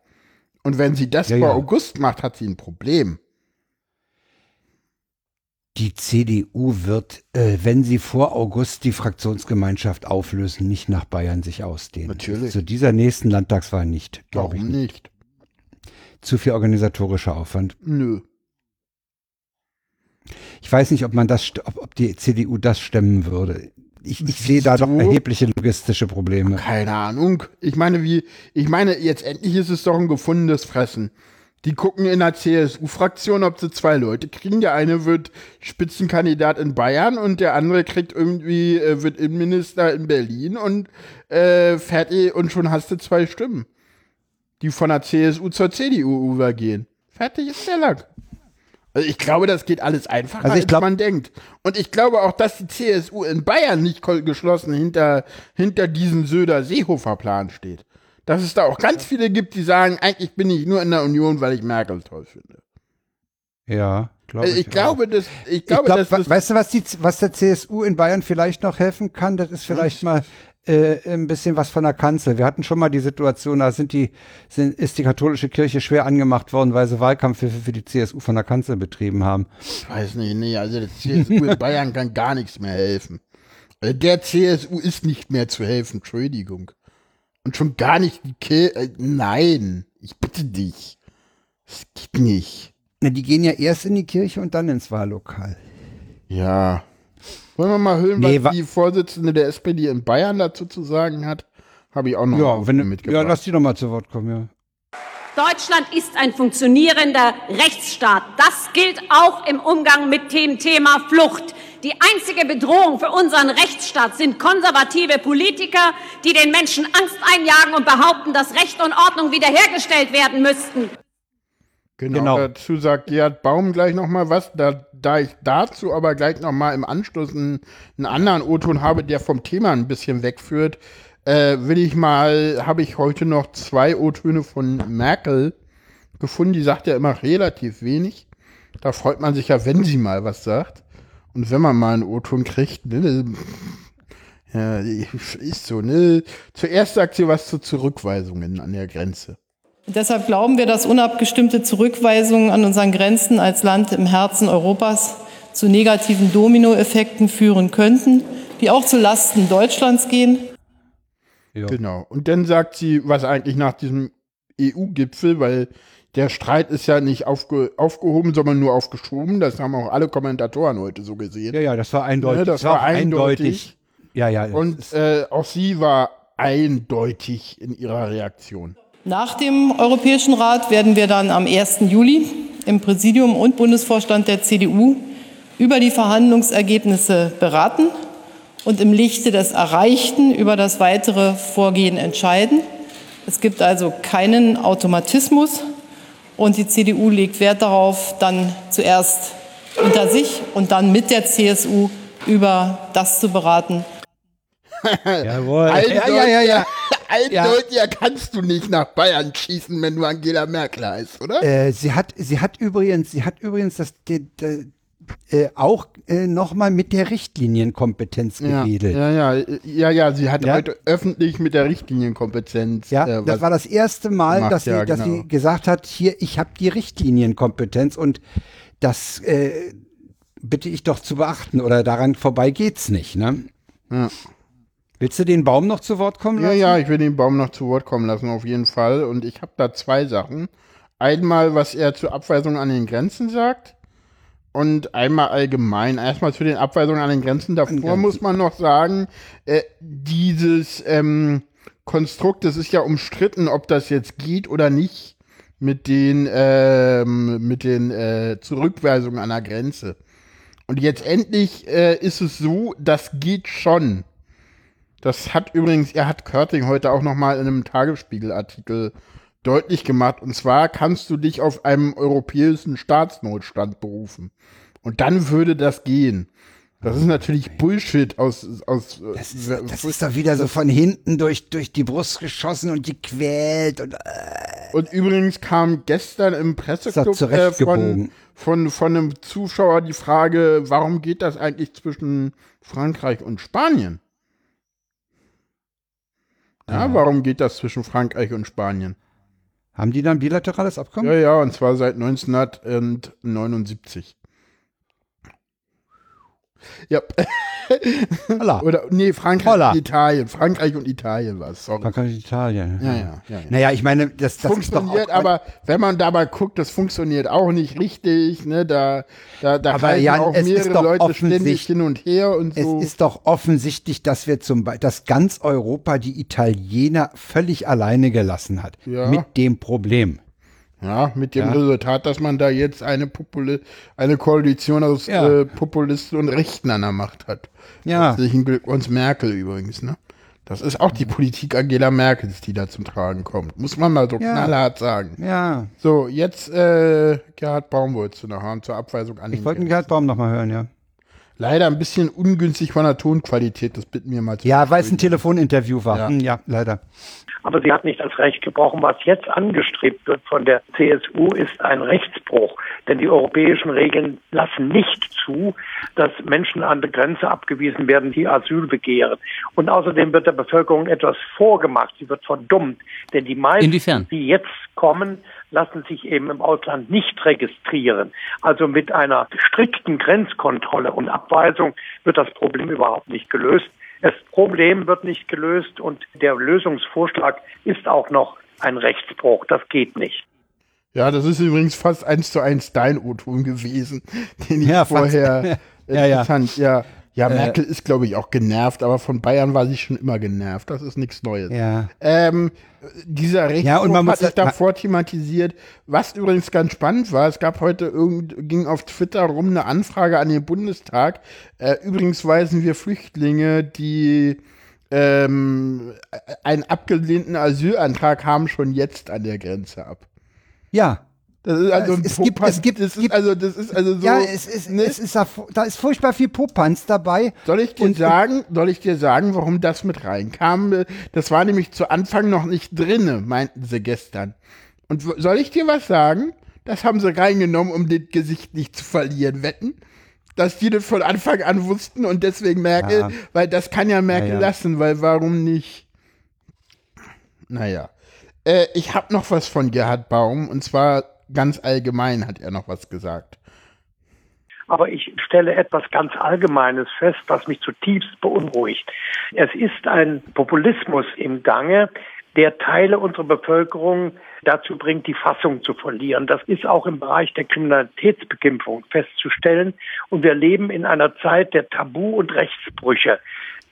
Und wenn sie das ja, vor ja. August macht, hat sie ein Problem. Die CDU wird, äh, wenn sie vor August die Fraktionsgemeinschaft auflösen, nicht nach Bayern sich ausdehnen. Natürlich. Zu dieser nächsten Landtagswahl nicht. Warum ich nicht? Zu viel organisatorischer Aufwand. Nö. Ich weiß nicht, ob man das, ob, ob die CDU das stemmen würde ich, ich sehe da doch erhebliche logistische Probleme. Keine Ahnung. Ich meine, wie, ich meine, jetzt endlich ist es doch ein gefundenes Fressen. Die gucken in der CSU-Fraktion, ob sie zwei Leute kriegen. Der eine wird Spitzenkandidat in Bayern und der andere kriegt irgendwie, äh, wird Innenminister in Berlin und äh, fertig und schon hast du zwei Stimmen. Die von der CSU zur CDU übergehen. Fertig ist der Lack. Also ich glaube, das geht alles einfacher, also glaub, als man denkt. Und ich glaube auch, dass die CSU in Bayern nicht geschlossen hinter, hinter diesem Söder-Seehofer-Plan steht. Dass es da auch ganz viele gibt, die sagen, eigentlich bin ich nur in der Union, weil ich Merkel toll finde. Ja, glaube also ich. Ich glaube, das, ich glaube, ich glaub, das, weißt du, was, die, was der CSU in Bayern vielleicht noch helfen kann? Das ist vielleicht mal äh, ein bisschen was von der Kanzel. Wir hatten schon mal die Situation, da sind die, sind, ist die katholische Kirche schwer angemacht worden, weil sie Wahlkampfhilfe für die CSU von der Kanzel betrieben haben. Ich weiß nicht, nee, also der CSU in Bayern kann gar nichts mehr helfen. Also der CSU ist nicht mehr zu helfen, Entschuldigung. Und schon gar nicht die Kirche, äh, nein, ich bitte dich. Das geht nicht. Na, die gehen ja erst in die Kirche und dann ins Wahllokal. Ja, wollen wir mal hören, nee, was die Vorsitzende der SPD in Bayern dazu zu sagen hat? Habe ich auch noch ja, wenn, mitgebracht. Ja, lass die noch mal zu Wort kommen, ja. Deutschland ist ein funktionierender Rechtsstaat. Das gilt auch im Umgang mit dem Thema Flucht. Die einzige Bedrohung für unseren Rechtsstaat sind konservative Politiker, die den Menschen Angst einjagen und behaupten, dass Recht und Ordnung wiederhergestellt werden müssten. Genau, genau. dazu sagt Gerhard Baum gleich nochmal was. Da, da ich dazu aber gleich nochmal im Anschluss einen, einen anderen O-Ton habe, der vom Thema ein bisschen wegführt, äh, will ich mal, habe ich heute noch zwei O-Töne von Merkel gefunden. Die sagt ja immer relativ wenig. Da freut man sich ja, wenn sie mal was sagt. Und wenn man mal einen O-Ton kriegt, ne, ja, ist so, ne? Zuerst sagt sie was zu Zurückweisungen an der Grenze. Deshalb glauben wir, dass unabgestimmte Zurückweisungen an unseren Grenzen als Land im Herzen Europas zu negativen Dominoeffekten führen könnten, die auch zu Lasten Deutschlands gehen. Ja. Genau. Und dann sagt sie, was eigentlich nach diesem EU-Gipfel, weil der Streit ist ja nicht aufge aufgehoben, sondern nur aufgeschoben. Das haben auch alle Kommentatoren heute so gesehen. Ja, ja, das war eindeutig. Ja, das, war eindeutig. eindeutig. Ja, ja. Und äh, auch sie war eindeutig in ihrer Reaktion. Nach dem Europäischen Rat werden wir dann am 1. Juli im Präsidium und Bundesvorstand der CDU über die Verhandlungsergebnisse beraten und im Lichte des Erreichten über das weitere Vorgehen entscheiden. Es gibt also keinen Automatismus und die CDU legt Wert darauf, dann zuerst unter sich und dann mit der CSU über das zu beraten. Jawohl. ja, ja, ja, ja. Ja. kannst du nicht nach Bayern schießen, wenn du Angela Merkel heißt, oder? Äh, sie hat, sie hat übrigens, sie hat übrigens das, die, die, äh, auch äh, nochmal mit der Richtlinienkompetenz gewedelt. Ja, ja, ja, ja, ja, sie hat ja? heute öffentlich mit der Richtlinienkompetenz. Ja, äh, das war das erste Mal, gemacht, dass, sie, ja, dass genau. sie gesagt hat, hier, ich habe die Richtlinienkompetenz und das äh, bitte ich doch zu beachten oder daran vorbei geht's nicht, ne? Ja. Willst du den Baum noch zu Wort kommen lassen? Ja, ja, ich will den Baum noch zu Wort kommen lassen, auf jeden Fall. Und ich habe da zwei Sachen. Einmal, was er zur Abweisung an den Grenzen sagt und einmal allgemein. Erstmal zu den Abweisungen an den Grenzen. Davor Grenzen. muss man noch sagen, äh, dieses ähm, Konstrukt, das ist ja umstritten, ob das jetzt geht oder nicht mit den, ähm, mit den äh, Zurückweisungen an der Grenze. Und jetzt endlich äh, ist es so, das geht schon. Das hat übrigens, er hat Körting heute auch noch mal in einem Tagesspiegel-Artikel deutlich gemacht. Und zwar kannst du dich auf einem europäischen Staatsnotstand berufen. Und dann würde das gehen. Das ist natürlich Bullshit aus, aus das ist, das ist doch wieder so von hinten durch, durch die Brust geschossen und die quält und, äh. und übrigens kam gestern im Presseclub äh, von, von, von einem Zuschauer die Frage, warum geht das eigentlich zwischen Frankreich und Spanien? Ja, ja, warum geht das zwischen Frankreich und Spanien? Haben die dann bilaterales Abkommen? Ja, ja, und zwar seit 1979. Ja. Holla. Oder, nee, Frankreich Holla. und Italien. Frankreich und Italien war es, sorry. Frankreich und Italien. Ja, ja. ja, ja. Naja, ich meine, das, das funktioniert, aber wenn man dabei guckt, das funktioniert auch nicht richtig, ne, da, da, da aber ja, auch mehrere Leute ständig hin und her und so. Es ist doch offensichtlich, dass wir zum Beispiel, dass ganz Europa die Italiener völlig alleine gelassen hat. Ja. Mit dem Problem. Ja, mit dem ja. Resultat, dass man da jetzt eine, Popul eine Koalition aus ja. äh, Populisten und Rechten an der Macht hat. Ja. Herzlichen Glückwunsch Merkel übrigens, ne? Das ist auch die Politik Angela Merkels, die da zum Tragen kommt. Muss man mal so ja. knallhart sagen. Ja. So, jetzt äh, Gerhard Baum wolltest du noch haben zur Abweisung an Ich wollte Gerhard Baum noch mal hören, ja. Leider ein bisschen ungünstig von der Tonqualität, das bitten wir mal zu. Ja, weil es ein Telefoninterview war. Ja. Hm, ja, leider. Aber sie hat nicht das Recht gebrochen. Was jetzt angestrebt wird von der CSU, ist ein Rechtsbruch. Denn die europäischen Regeln lassen nicht zu, dass Menschen an der Grenze abgewiesen werden, die Asyl begehren. Und außerdem wird der Bevölkerung etwas vorgemacht. Sie wird verdummt. Denn die meisten, Inwiefern? die jetzt kommen, lassen sich eben im Ausland nicht registrieren. Also mit einer strikten Grenzkontrolle und Abweisung wird das Problem überhaupt nicht gelöst. Das Problem wird nicht gelöst und der Lösungsvorschlag ist auch noch ein Rechtsbruch. Das geht nicht. Ja, das ist übrigens fast eins zu eins dein O-Ton gewesen, den ich ja, vorher ja, interessant, ja. ja. Ja, äh, Merkel ist, glaube ich, auch genervt, aber von Bayern war sie schon immer genervt. Das ist nichts Neues. Ja. Ähm, dieser Rechtsbruch ja, und man hat sich davor thematisiert. Was übrigens ganz spannend war, es gab heute irgend, ging auf Twitter rum eine Anfrage an den Bundestag. Äh, übrigens weisen wir Flüchtlinge, die ähm, einen abgelehnten Asylantrag haben, schon jetzt an der Grenze ab. Ja, das ist also es, es gibt, es gibt, es gibt, also das ist also so. Ja, es ist, ne? es ist da, da ist furchtbar viel Popanz dabei. Soll ich dir und, sagen, soll ich dir sagen, warum das mit reinkam? Das war nämlich zu Anfang noch nicht drinne, meinten sie gestern. Und soll ich dir was sagen? Das haben sie reingenommen, um das Gesicht nicht zu verlieren, wetten? Dass die das von Anfang an wussten und deswegen Merkel, ja. weil das kann ja Merkel ja, ja. lassen, weil warum nicht? Naja. Äh, ich habe noch was von Gerhard Baum und zwar ganz allgemein hat er noch was gesagt. Aber ich stelle etwas ganz Allgemeines fest, was mich zutiefst beunruhigt. Es ist ein Populismus im Gange, der Teile unserer Bevölkerung dazu bringt, die Fassung zu verlieren. Das ist auch im Bereich der Kriminalitätsbekämpfung festzustellen. Und wir leben in einer Zeit der Tabu- und Rechtsbrüche.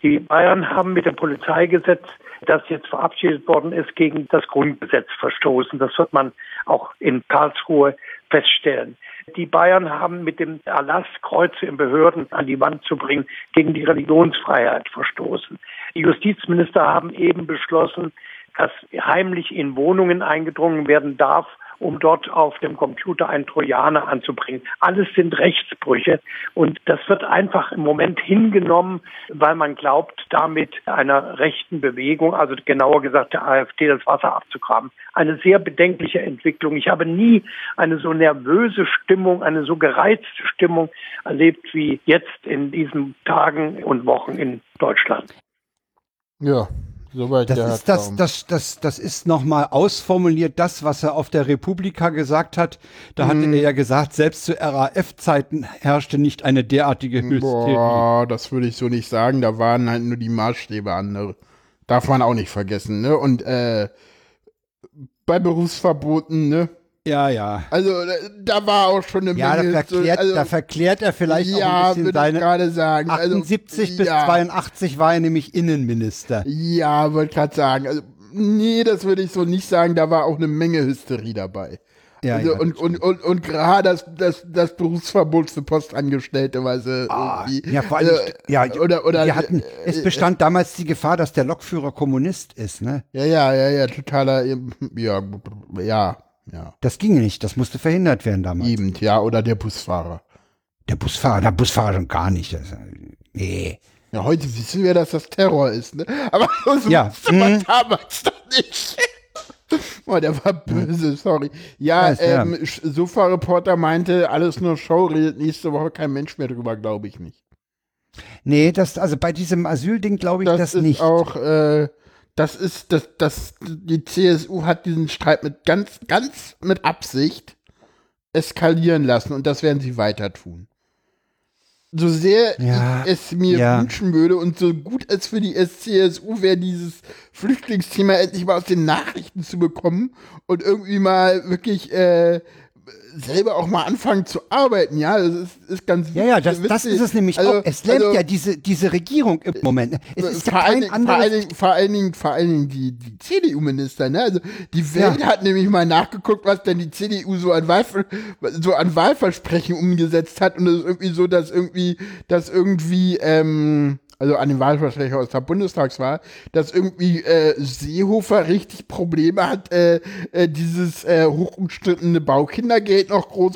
Die Bayern haben mit dem Polizeigesetz, das jetzt verabschiedet worden ist, gegen das Grundgesetz verstoßen. Das wird man auch in Karlsruhe feststellen. Die Bayern haben mit dem Erlass, Kreuze in Behörden an die Wand zu bringen, gegen die Religionsfreiheit verstoßen. Die Justizminister haben eben beschlossen, dass heimlich in Wohnungen eingedrungen werden darf, um dort auf dem Computer einen Trojaner anzubringen. Alles sind Rechtsbrüche und das wird einfach im Moment hingenommen, weil man glaubt, damit einer rechten Bewegung, also genauer gesagt der AfD, das Wasser abzugraben. Eine sehr bedenkliche Entwicklung. Ich habe nie eine so nervöse Stimmung, eine so gereizte Stimmung erlebt wie jetzt in diesen Tagen und Wochen in Deutschland. Ja, Soweit das ist das, das, das, das ist nochmal ausformuliert, das, was er auf der Republika gesagt hat. Da hatte mhm. er ja gesagt, selbst zu RAF-Zeiten herrschte nicht eine derartige Hysterie. Boah, das würde ich so nicht sagen. Da waren halt nur die Maßstäbe andere. Darf man auch nicht vergessen, ne? Und äh, bei Berufsverboten, ne? Ja, ja. Also da war auch schon eine ja, Menge. Da verklärt, also, da verklärt er vielleicht ja, auch ein bisschen seine. gerade sagen. 78 also, bis ja. 82 war er nämlich Innenminister. Ja, wollte gerade sagen. Also nee, das würde ich so nicht sagen. Da war auch eine Menge Hysterie dabei. Ja, also, ja, und, und, und, und gerade das, das, das Berufsverbot für Postangestellte, weil sie ah, Ja, vor allem, also, ja, oder, oder, wir hatten, es äh, bestand äh, damals die Gefahr, dass der Lokführer Kommunist ist, ne? Ja, ja, ja, ja, totaler, ja, ja, ja. Das ging nicht, das musste verhindert werden damals. Eben, ja, oder der Busfahrer. Der Busfahrer, der Busfahrer schon gar nicht. Das, nee. Ja, heute wissen wir, dass das Terror ist, ne? Aber das ja. wusste man mhm. damals doch nicht. oh, der war böse, sorry. Ja, ähm, ja. Sofa-Reporter meinte, alles nur Show, redet nächste Woche kein Mensch mehr drüber, glaube ich nicht. Nee, das, also bei diesem Asylding glaube ich das, das ist nicht. auch, äh, das ist, das, das, die CSU hat diesen Streit mit ganz, ganz mit Absicht eskalieren lassen und das werden sie weiter tun. So sehr ja, ich es mir ja. wünschen würde und so gut es für die CSU wäre, dieses Flüchtlingsthema endlich mal aus den Nachrichten zu bekommen und irgendwie mal wirklich äh, selber auch mal anfangen zu arbeiten, ja, das ist, ist ganz Ja, ja, das, das ist es nämlich also, auch. Es lähmt also, ja diese, diese Regierung im Moment. Es ist vor, ja allen, kein vor, allen Dingen, vor allen Dingen, vor allen Dingen die, die CDU-Minister, ne? Also die Welt ja. hat nämlich mal nachgeguckt, was denn die CDU so an, Wahlver so an Wahlversprechen umgesetzt hat und es ist irgendwie so, dass irgendwie, dass irgendwie, ähm, also an den Wahlversprecher aus der Bundestagswahl, dass irgendwie äh, Seehofer richtig Probleme hat, äh, äh, dieses äh, hochumstrittene Baukindergeld noch groß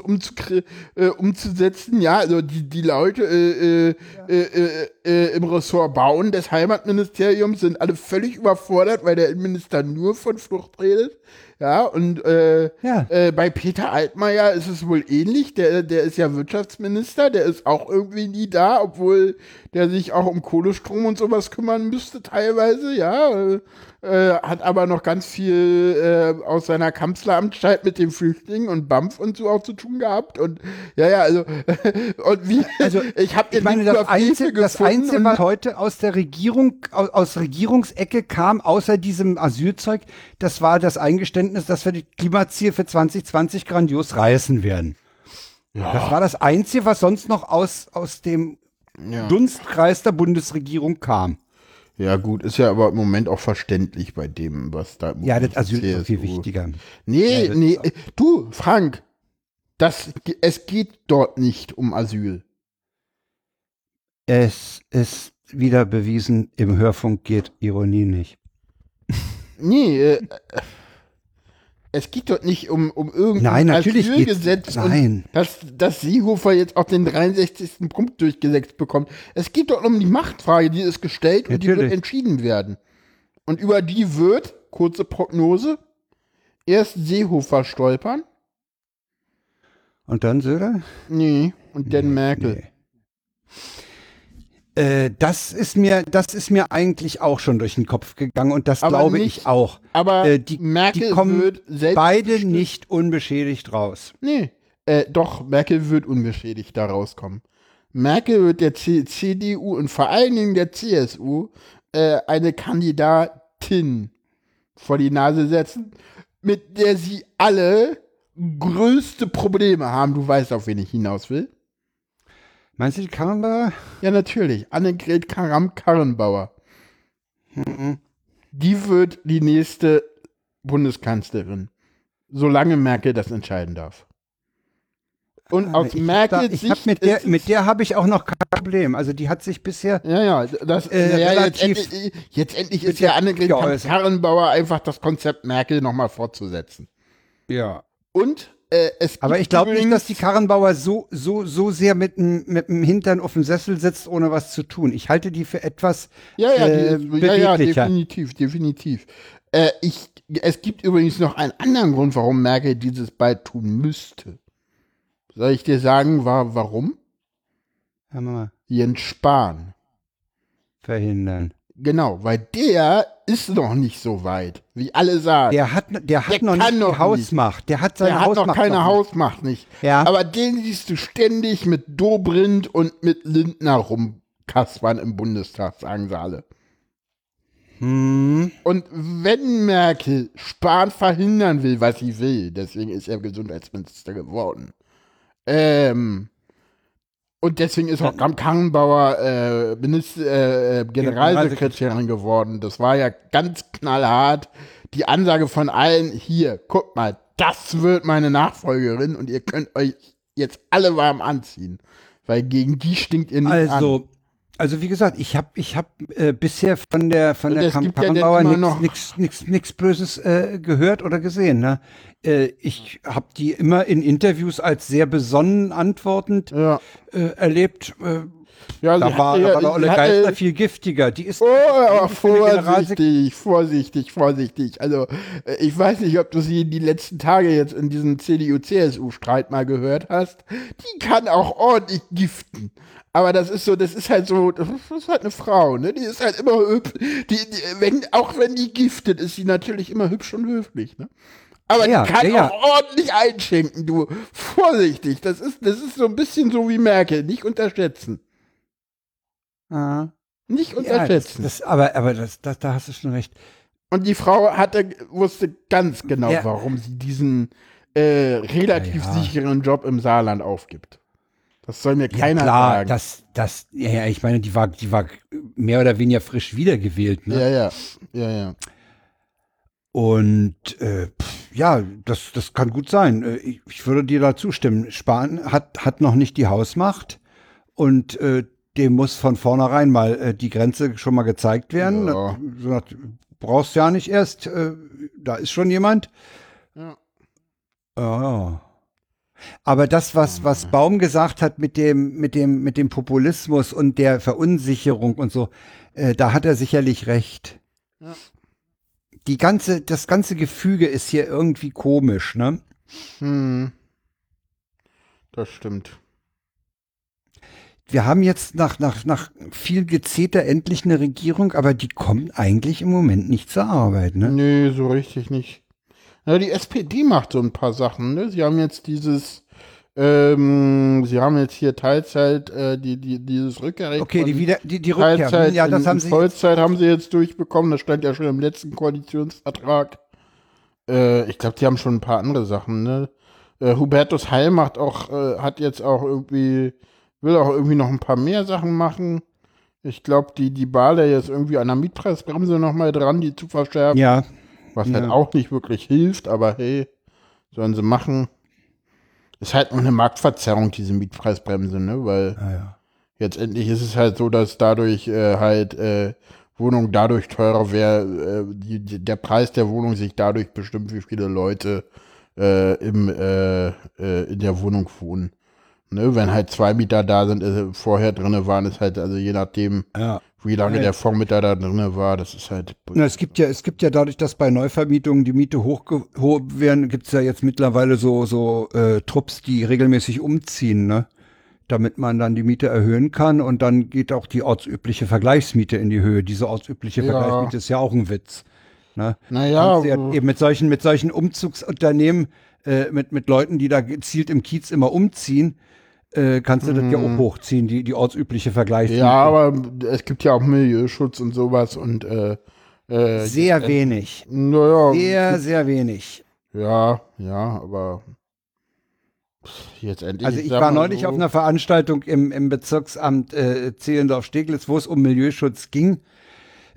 äh, umzusetzen. Ja, also die, die Leute äh, äh, ja. äh, äh, im Ressort Bauen des Heimatministeriums sind alle völlig überfordert, weil der Innenminister nur von Flucht redet. Ja, und äh, ja. Äh, bei Peter Altmaier ist es wohl ähnlich. Der, der ist ja Wirtschaftsminister, der ist auch irgendwie nie da, obwohl der sich auch um Kohlestrom und sowas kümmern müsste, teilweise, ja. Äh, hat aber noch ganz viel äh, aus seiner Kanzleramtszeit mit den Flüchtlingen und BAMF und so auch zu tun gehabt. Und ja, ja, also und wie, also ich habe ich meine, das Einzige, das Einzige, was heute aus der Regierung, aus, aus Regierungsecke kam, außer diesem Asylzeug, das war das Eingeständnis, dass wir die Klimaziel für 2020 grandios reißen werden. Ja. Das war das Einzige, was sonst noch aus, aus dem ja. Dunstkreis der Bundesregierung kam. Ja, gut, ist ja aber im Moment auch verständlich bei dem, was da. Ja, das Asyl CSU. ist viel wichtiger. Nee, ja, nee, du, Frank, das, es geht dort nicht um Asyl. Es ist wieder bewiesen, im Hörfunk geht Ironie nicht. Nee, äh, es geht dort nicht um, um irgendein Nein, natürlich Asylgesetz nein. dass, dass Seehofer jetzt auch den 63. Punkt durchgesetzt bekommt. Es geht dort um die Machtfrage, die ist gestellt natürlich. und die wird entschieden werden. Und über die wird, kurze Prognose, erst Seehofer stolpern. Und dann Söder? Nee, und dann Merkel. Nee. Äh, das ist mir, das ist mir eigentlich auch schon durch den Kopf gegangen und das aber glaube nicht, ich auch. Aber äh, die, Merkel die kommen wird beide nicht unbeschädigt raus. Nee, äh, doch Merkel wird unbeschädigt da rauskommen. Merkel wird der C CDU und vor allen Dingen der CSU äh, eine Kandidatin vor die Nase setzen, mit der sie alle größte Probleme haben. Du weißt, auf wen ich hinaus will. Meinst du die Karrenbauer? Ja, natürlich. Annegret Karam-Karrenbauer. Mhm. Die wird die nächste Bundeskanzlerin, solange Merkel das entscheiden darf. Und aus ich Merkel da, ich hab mit der, mit der habe ich auch noch kein Problem. Also die hat sich bisher ja ja das äh, ja, relativ jetzt endlich, jetzt endlich ist ja Annegret Karrenbauer einfach das Konzept Merkel nochmal fortzusetzen. Ja. Und äh, es Aber ich glaube nicht, dass die Karrenbauer so, so, so sehr mit, mit dem Hintern auf dem Sessel sitzt, ohne was zu tun. Ich halte die für etwas ja, ja, äh, die, ja, ja, definitiv, definitiv. Äh, ich, es gibt übrigens noch einen anderen Grund, warum Merkel dieses bald tun müsste. Soll ich dir sagen, war, warum? Ja, Mama. Jens Spahn. Verhindern. Genau, weil der ist noch nicht so weit, wie alle sagen. Der hat, der hat Der noch nicht noch Hausmacht. Der hat seine Der hat Hausmacht noch keine nicht. Hausmacht nicht. Ja. Aber den siehst du ständig mit Dobrindt und mit Lindner rumkaspern im Bundestag, sagen sie alle. Hm. Und wenn Merkel Spahn verhindern will, was sie will, deswegen ist er Gesundheitsminister geworden, ähm, und deswegen ist auch Kram Karrenbauer äh, Minister, äh, Generalsekretärin geworden. Das war ja ganz knallhart. Die Ansage von allen, hier, guck mal, das wird meine Nachfolgerin und ihr könnt euch jetzt alle warm anziehen. Weil gegen die stinkt ihr nicht an. Also, also wie gesagt, ich habe ich hab, äh, bisher von der von der gibt ja nichts nix, nix Böses äh, gehört oder gesehen. Ne? Äh, ich habe die immer in Interviews als sehr besonnen antwortend Ja. äh, erlebt. Ja, da war, hatte da ja- war der Olle Geisler viel giftiger. Die ist Oh, Generalsek- vorsichtig, vorsichtig, vorsichtig. Also, äh, ich weiß nicht, ob du sie die letzten Tage jetzt in diesem CDU-CSU-Streit mal gehört hast. Die kann auch ordentlich giften. Aber das ist so, das ist halt so, das ist halt eine Frau, ne? Die ist halt immer hübsch. Die, die, wenn, auch wenn die giftet, ist sie natürlich immer hübsch und höflich, ne? Aber Ja, die kann ja, ja. auch ordentlich einschenken, du. Vorsichtig, das ist, das ist so ein bisschen so wie Merkel. Nicht unterschätzen. Nicht Ja, das, unterschätzen. aber aber das, das, da hast du schon recht. Und die Frau hatte, wusste ganz genau, Ja. warum sie diesen äh, relativ sicheren Job im Saarland aufgibt. Das soll mir keiner ja, klar, sagen. das, das, ja, ja, ich meine, die war, die war mehr oder weniger frisch wiedergewählt, ne? ja, ja, ja, ja. Und äh, pff, ja, das, das kann gut sein. Äh, Ich, ich würde dir da zustimmen. Spahn hat, hat noch nicht die Hausmacht und äh, dem muss von vornherein mal äh, die Grenze schon mal gezeigt werden. Ja. So nach- brauchst ja nicht erst, äh, da ist schon jemand. Ja. Ja. Aber das, was, was Baum gesagt hat mit dem, mit dem, mit dem Populismus und der Verunsicherung und so, äh, da hat er sicherlich recht. Ja. Die ganze, das ganze Gefüge ist hier irgendwie komisch, ne? Hm. Das stimmt. Wir haben jetzt nach, nach, nach viel Gezeter endlich eine Regierung, aber die kommt eigentlich im Moment nicht zur Arbeit, ne? Nee, so richtig nicht. Ja, die SPD macht so ein paar Sachen, ne? Sie haben jetzt dieses, ähm, sie haben jetzt hier Teilzeit, äh, die, die, dieses Rückkehrrecht. Okay, die wieder, die, die Rückkehr. Teilzeit Ja, das in, haben sie. Vollzeit haben sie jetzt durchbekommen. Das stand ja schon im letzten Koalitionsvertrag. Äh, ich glaube, die haben schon ein paar andere Sachen. Ne? Äh, Hubertus Heil macht auch, äh, hat jetzt auch irgendwie, will auch irgendwie noch ein paar mehr Sachen machen. Ich glaube, die, die Bale jetzt irgendwie an der Mietpreisbremse noch mal dran, die zu verschärfen. Ja, Was Ja. halt auch nicht wirklich hilft, aber hey, sollen sie machen. Ist halt nur eine Marktverzerrung, diese Mietpreisbremse, ne? Weil ja, ja. Jetzt endlich ist es halt so, dass dadurch äh, halt äh, Wohnung dadurch teurer wäre, äh, die, die, der Preis der Wohnung sich dadurch bestimmt, wie viele Leute äh, im, äh, äh, in der Wohnung wohnen. Ne? Wenn halt zwei Mieter da sind, äh, vorher drinne waren, ist halt, also je nachdem, ja. wie lange Ja. der Vormieter da drinne war, das ist halt. Na, es gibt ja, es gibt ja dadurch, dass bei Neuvermietungen die Miete hochgehoben werden, gibt es ja jetzt mittlerweile so, so äh, Trupps, die regelmäßig umziehen, ne? Damit man dann die Miete erhöhen kann und dann geht auch die ortsübliche Vergleichsmiete in die Höhe. Diese ortsübliche Ja. Vergleichsmiete ist ja auch ein Witz. Ne? Naja, ja eben mit solchen, mit solchen Umzugsunternehmen, äh, mit, mit Leuten, die da gezielt im Kiez immer umziehen, äh, kannst du das ja auch hochziehen, die, die ortsübliche Vergleichsmiete. Mhm. Ja, aber es gibt ja auch Milieuschutz und sowas und äh, Äh, sehr wenig. Naja, sehr, sehr wenig. Ja, ja, aber jetzt endlich. Also ich war neulich so. auf einer Veranstaltung im, im Bezirksamt äh, Zehlendorf-Steglitz, wo es um Milieuschutz ging.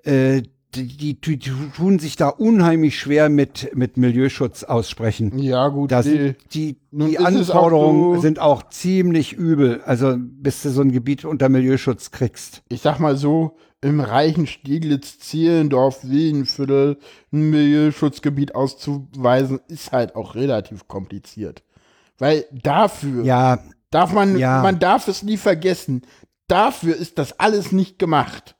Äh, die, die, tun sich da unheimlich schwer mit, mit Milieuschutz aussprechen. Ja, gut. Da sind die, die Anforderungen auch sind auch ziemlich übel. Also, bis du so ein Gebiet unter Milieuschutz kriegst. Ich sag mal so, im reichen Stieglitz, Zehlendorf, Wienviertel ein Milieuschutzgebiet auszuweisen, ist halt auch relativ kompliziert. Weil dafür ja, darf man, ja. man darf es nie vergessen, dafür ist das alles nicht gemacht.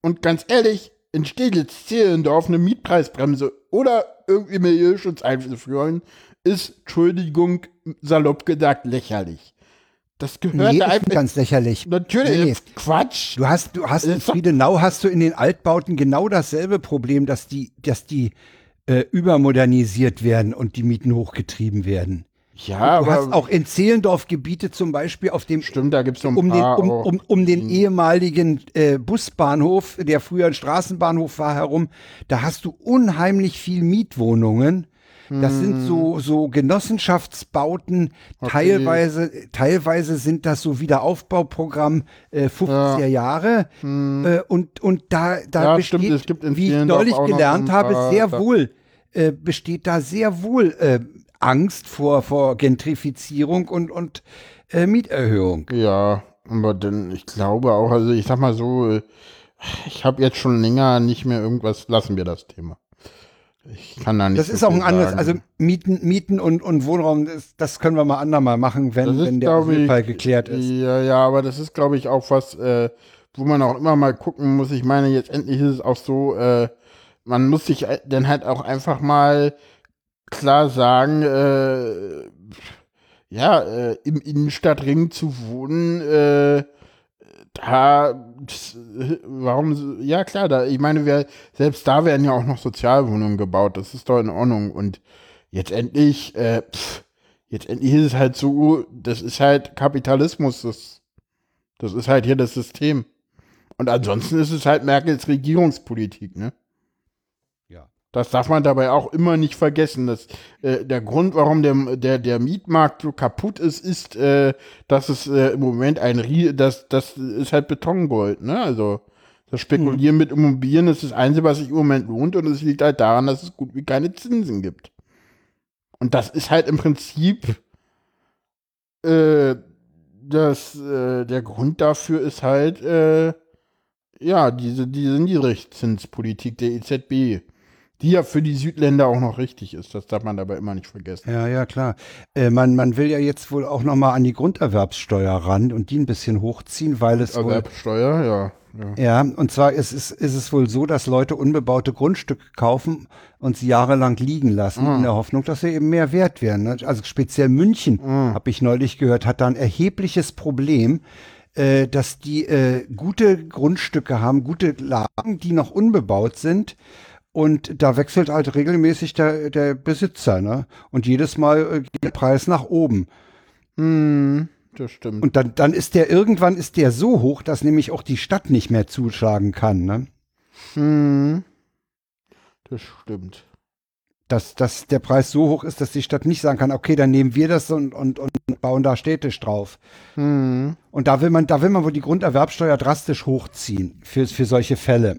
Und ganz ehrlich, in Steglitz-Zehlendorf eine Mietpreisbremse oder irgendwie Milieuschutz einzuführen, ist, Entschuldigung, salopp gesagt, lächerlich. Das gehört nee, da einfach. ganz lächerlich. Natürlich, nee. Quatsch. Du hast, du hast in Friedenau hast du in den Altbauten genau dasselbe Problem, dass die, dass die äh, übermodernisiert werden und die Mieten hochgetrieben werden. Ja, du hast auch in Zehlendorf Gebiete zum Beispiel auf dem stimmt, da gibt's noch ein um, paar den, um, um, um den hm. ehemaligen äh, Busbahnhof, der früher ein Straßenbahnhof war, herum. Da hast du unheimlich viel Mietwohnungen. Das sind so, so Genossenschaftsbauten. Okay. Teilweise, teilweise sind das so Wiederaufbauprogramm äh, 50er Ja. Jahre. Hm. Äh, und, und da, da Ja, besteht, stimmt, wie ich neulich gelernt habe, sehr wohl, äh, besteht da sehr wohl äh, Angst vor, vor Gentrifizierung und, und äh, Mieterhöhung. Ja, aber denn ich glaube auch, also ich sag mal so, äh, ich habe jetzt schon länger nicht mehr irgendwas, lassen wir das Thema. Ich kann da nicht Das so ist auch ein anderes, also Mieten, Mieten und, und Wohnraum, das, das können wir mal andermal machen, wenn, ist, wenn der Fall geklärt ist. Ja, ja, aber das ist, glaube ich, auch was, äh, wo man auch immer mal gucken muss. Ich meine, jetzt endlich ist es auch so, äh, man muss sich äh, dann halt auch einfach mal klar sagen, äh, ja, äh, im Innenstadtring zu wohnen, äh, da, äh, warum, ja klar, da, ich meine, wir, selbst da werden ja auch noch Sozialwohnungen gebaut, das ist doch in Ordnung und jetzt endlich, äh, pff, jetzt endlich ist es halt so, das ist halt Kapitalismus, das, das ist halt hier das System. Und ansonsten ist es halt Merkels Regierungspolitik, ne? Das darf man dabei auch immer nicht vergessen. Dass, äh, der Grund, warum der, der, der Mietmarkt so kaputt ist, ist, äh, dass es äh, im Moment ein Rie das, das ist halt Betongold, ne? Also das Spekulieren mit Immobilien ist das Einzige, was sich im Moment lohnt und es liegt halt daran, dass es gut wie keine Zinsen gibt. Und das ist halt im Prinzip äh, das, äh, der Grund dafür ist halt, äh, ja, diese, diese Niedrigzinspolitik der EZB, die ja für die Südländer auch noch richtig ist. Das darf man dabei immer nicht vergessen. Ja, ja, klar. Äh, man, man will ja jetzt wohl auch noch mal an die Grunderwerbssteuer ran und die ein bisschen hochziehen, weil es wohl, Erwerbsteuer, ja. ja. ja, und zwar ist es, ist es wohl so, dass Leute unbebaute Grundstücke kaufen und sie jahrelang liegen lassen, Ah. in der Hoffnung, dass sie eben mehr wert werden. ne? Also speziell München, Ah. habe ich neulich gehört, hat da ein erhebliches Problem, äh, dass die äh, gute Grundstücke haben, gute Lagen, die noch unbebaut sind. Und da wechselt halt regelmäßig der, der Besitzer, ne? Und jedes Mal äh, geht der Preis nach oben. Hm, das stimmt. Und dann, dann ist der, irgendwann ist der so hoch, dass nämlich auch die Stadt nicht mehr zuschlagen kann, ne? Hm, das stimmt. Dass, dass der Preis so hoch ist, dass die Stadt nicht sagen kann, okay, dann nehmen wir das und, und, und bauen da städtisch drauf. Hm, Und da will man, da will man wohl die Grunderwerbsteuer drastisch hochziehen für, für solche Fälle.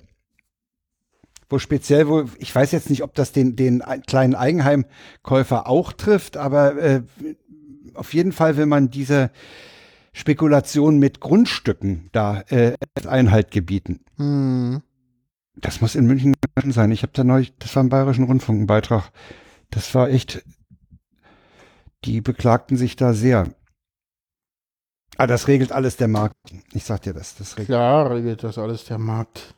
Wo speziell wohl, ich weiß jetzt nicht, ob das den, den ein- kleinen Eigenheimkäufer auch trifft, aber äh, auf jeden Fall will man diese Spekulation mit Grundstücken da äh, Einhalt gebieten. hm. Das muss in München sein. Ich habe da neulich, das war im Bayerischen Rundfunk ein Beitrag. Das war echt, die beklagten sich da sehr. Ah, das regelt alles der Markt. Ich sag dir das, das regelt. Klar regelt das alles der Markt.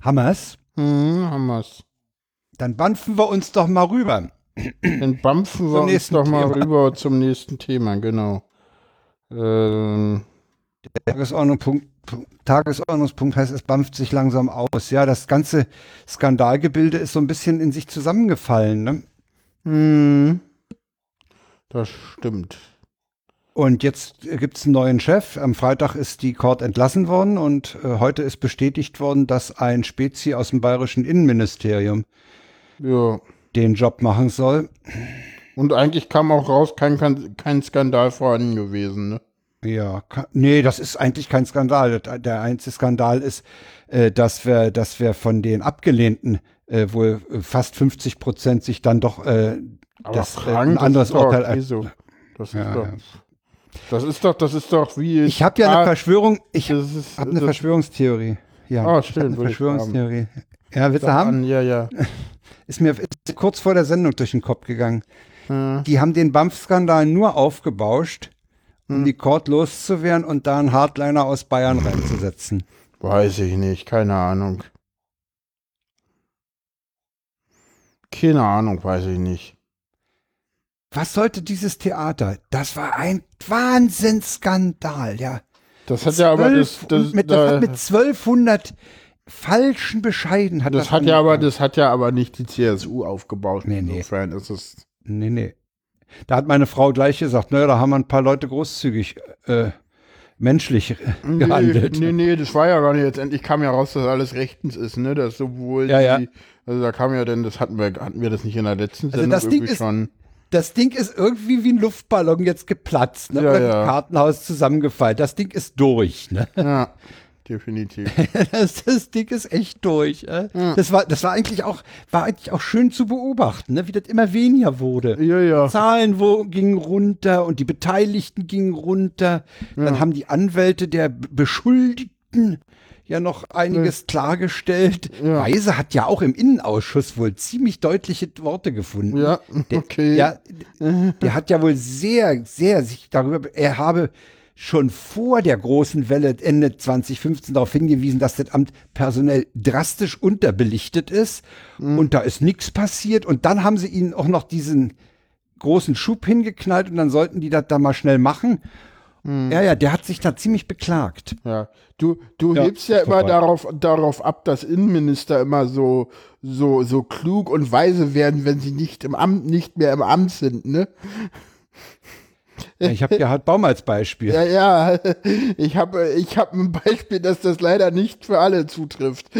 Hammers, Hm, wir's. dann banfen wir uns doch mal rüber. Dann bampfen wir uns doch mal Thema. rüber zum nächsten Thema, genau. Ähm, Tagesordnungspunkt, Tagesordnungspunkt heißt, es bampft sich langsam aus. Ja, das ganze Skandalgebilde ist so ein bisschen in sich zusammengefallen. Ne? hm, das stimmt. Und jetzt gibt es einen neuen Chef. Am Freitag ist die Court entlassen worden und äh, heute ist bestätigt worden, dass ein Spezi aus dem bayerischen Innenministerium ja. den Job machen soll. Und eigentlich kam auch raus, kein, kein Skandal vorhanden gewesen, ne? Ja, nee, das ist eigentlich kein Skandal. Der einzige Skandal ist, äh, dass wir, dass wir von den Abgelehnten äh, wohl fast 50 Prozent sich dann doch äh, das, äh, ein anderes Urteil. Okay, so. Das ist ja, doch. Ja. Das ist doch, das ist doch wie. Ich habe ja eine Verschwörung, ich habe eine Verschwörungstheorie. Ja, oh, stimmt. Eine Verschwörungstheorie. Ja, willst du haben? An, ja, ja. Ist mir ist kurz vor der Sendung durch den Kopf gegangen. Hm. Die haben den BAMF-Skandal nur aufgebauscht, um hm. die Court loszuwerden und da einen Hardliner aus Bayern reinzusetzen. Weiß ich nicht, keine Ahnung. Keine Ahnung, weiß ich nicht. Was sollte dieses Theater? Das war ein Wahnsinnsskandal, ja. Das hat ja aber das, das, mit, das hat mit 1200 falschen Bescheiden hat das, das hat ja aber das hat ja aber nicht die CSU aufgebaut. Nee, nee. Insofern ist es Nee, nee. Da hat meine Frau gleich gesagt, naja, da haben wir ein paar Leute großzügig äh, menschlich nee, gehandelt. Nee, nee, das war ja gar nicht. Letztendlich kam ja raus, dass alles rechtens ist, ne? Dass sowohl ja, die, ja. also da kam ja denn, das hatten wir, hatten wir das nicht in der letzten also Sendung das Ding ist, schon. Das Ding ist irgendwie wie ein Luftballon jetzt geplatzt, ne? Ja, Oder ja. Kartenhaus zusammengefallen. Das Ding ist durch, ne? Ja. Definitiv. das, das Ding ist echt durch. Äh? Ja. Das war, das war eigentlich auch, war eigentlich auch schön zu beobachten, ne? wie das immer weniger wurde. Ja, ja. Zahlen wo, gingen runter und die Beteiligten gingen runter. Dann haben die Anwälte der Beschuldigten ja noch einiges ja. klargestellt. Ja. Weise hat ja auch im Innenausschuss wohl ziemlich deutliche Worte gefunden. Ja, okay. Der, der, der hat ja wohl sehr, sehr sich darüber, er habe schon vor der großen Welle Ende 2015 darauf hingewiesen, dass das Amt personell drastisch unterbelichtet ist mhm. und da ist nichts passiert und dann haben sie ihnen auch noch diesen großen Schub hingeknallt und dann sollten die das da mal schnell machen. Mhm. Ja, ja, der hat sich da ziemlich beklagt. Ja, du, du ja, hebst ja immer darauf, darauf ab, dass Innenminister immer so, so, so klug und weise werden, wenn sie nicht im Amt, nicht mehr im Amt sind, ne? Ja, ich habe Gerhard Baum als Beispiel. Ja, ja, ich habe ich hab ein Beispiel, dass das leider nicht für alle zutrifft.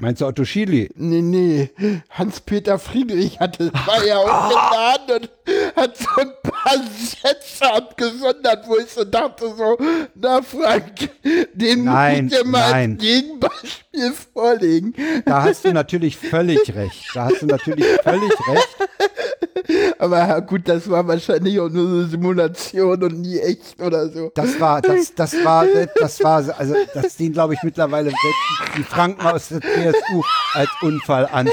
Meinst du Otto Schily? Nee, nee. Hans-Peter Friedrich hatte, war ja auch der Hand und hat so ein paar Sätze abgesondert, wo ich so dachte, so, na Frank, den nein, muss ich dir mal nein. als Gegenbeispiel vorlegen. Da hast du natürlich völlig recht. Da hast du natürlich völlig recht. Aber gut, das war wahrscheinlich auch nur eine Simulation und nie echt oder so. Das war, das, das war, das war, also das sehen, glaube ich, mittlerweile die Franken aus der CSU als Unfall an.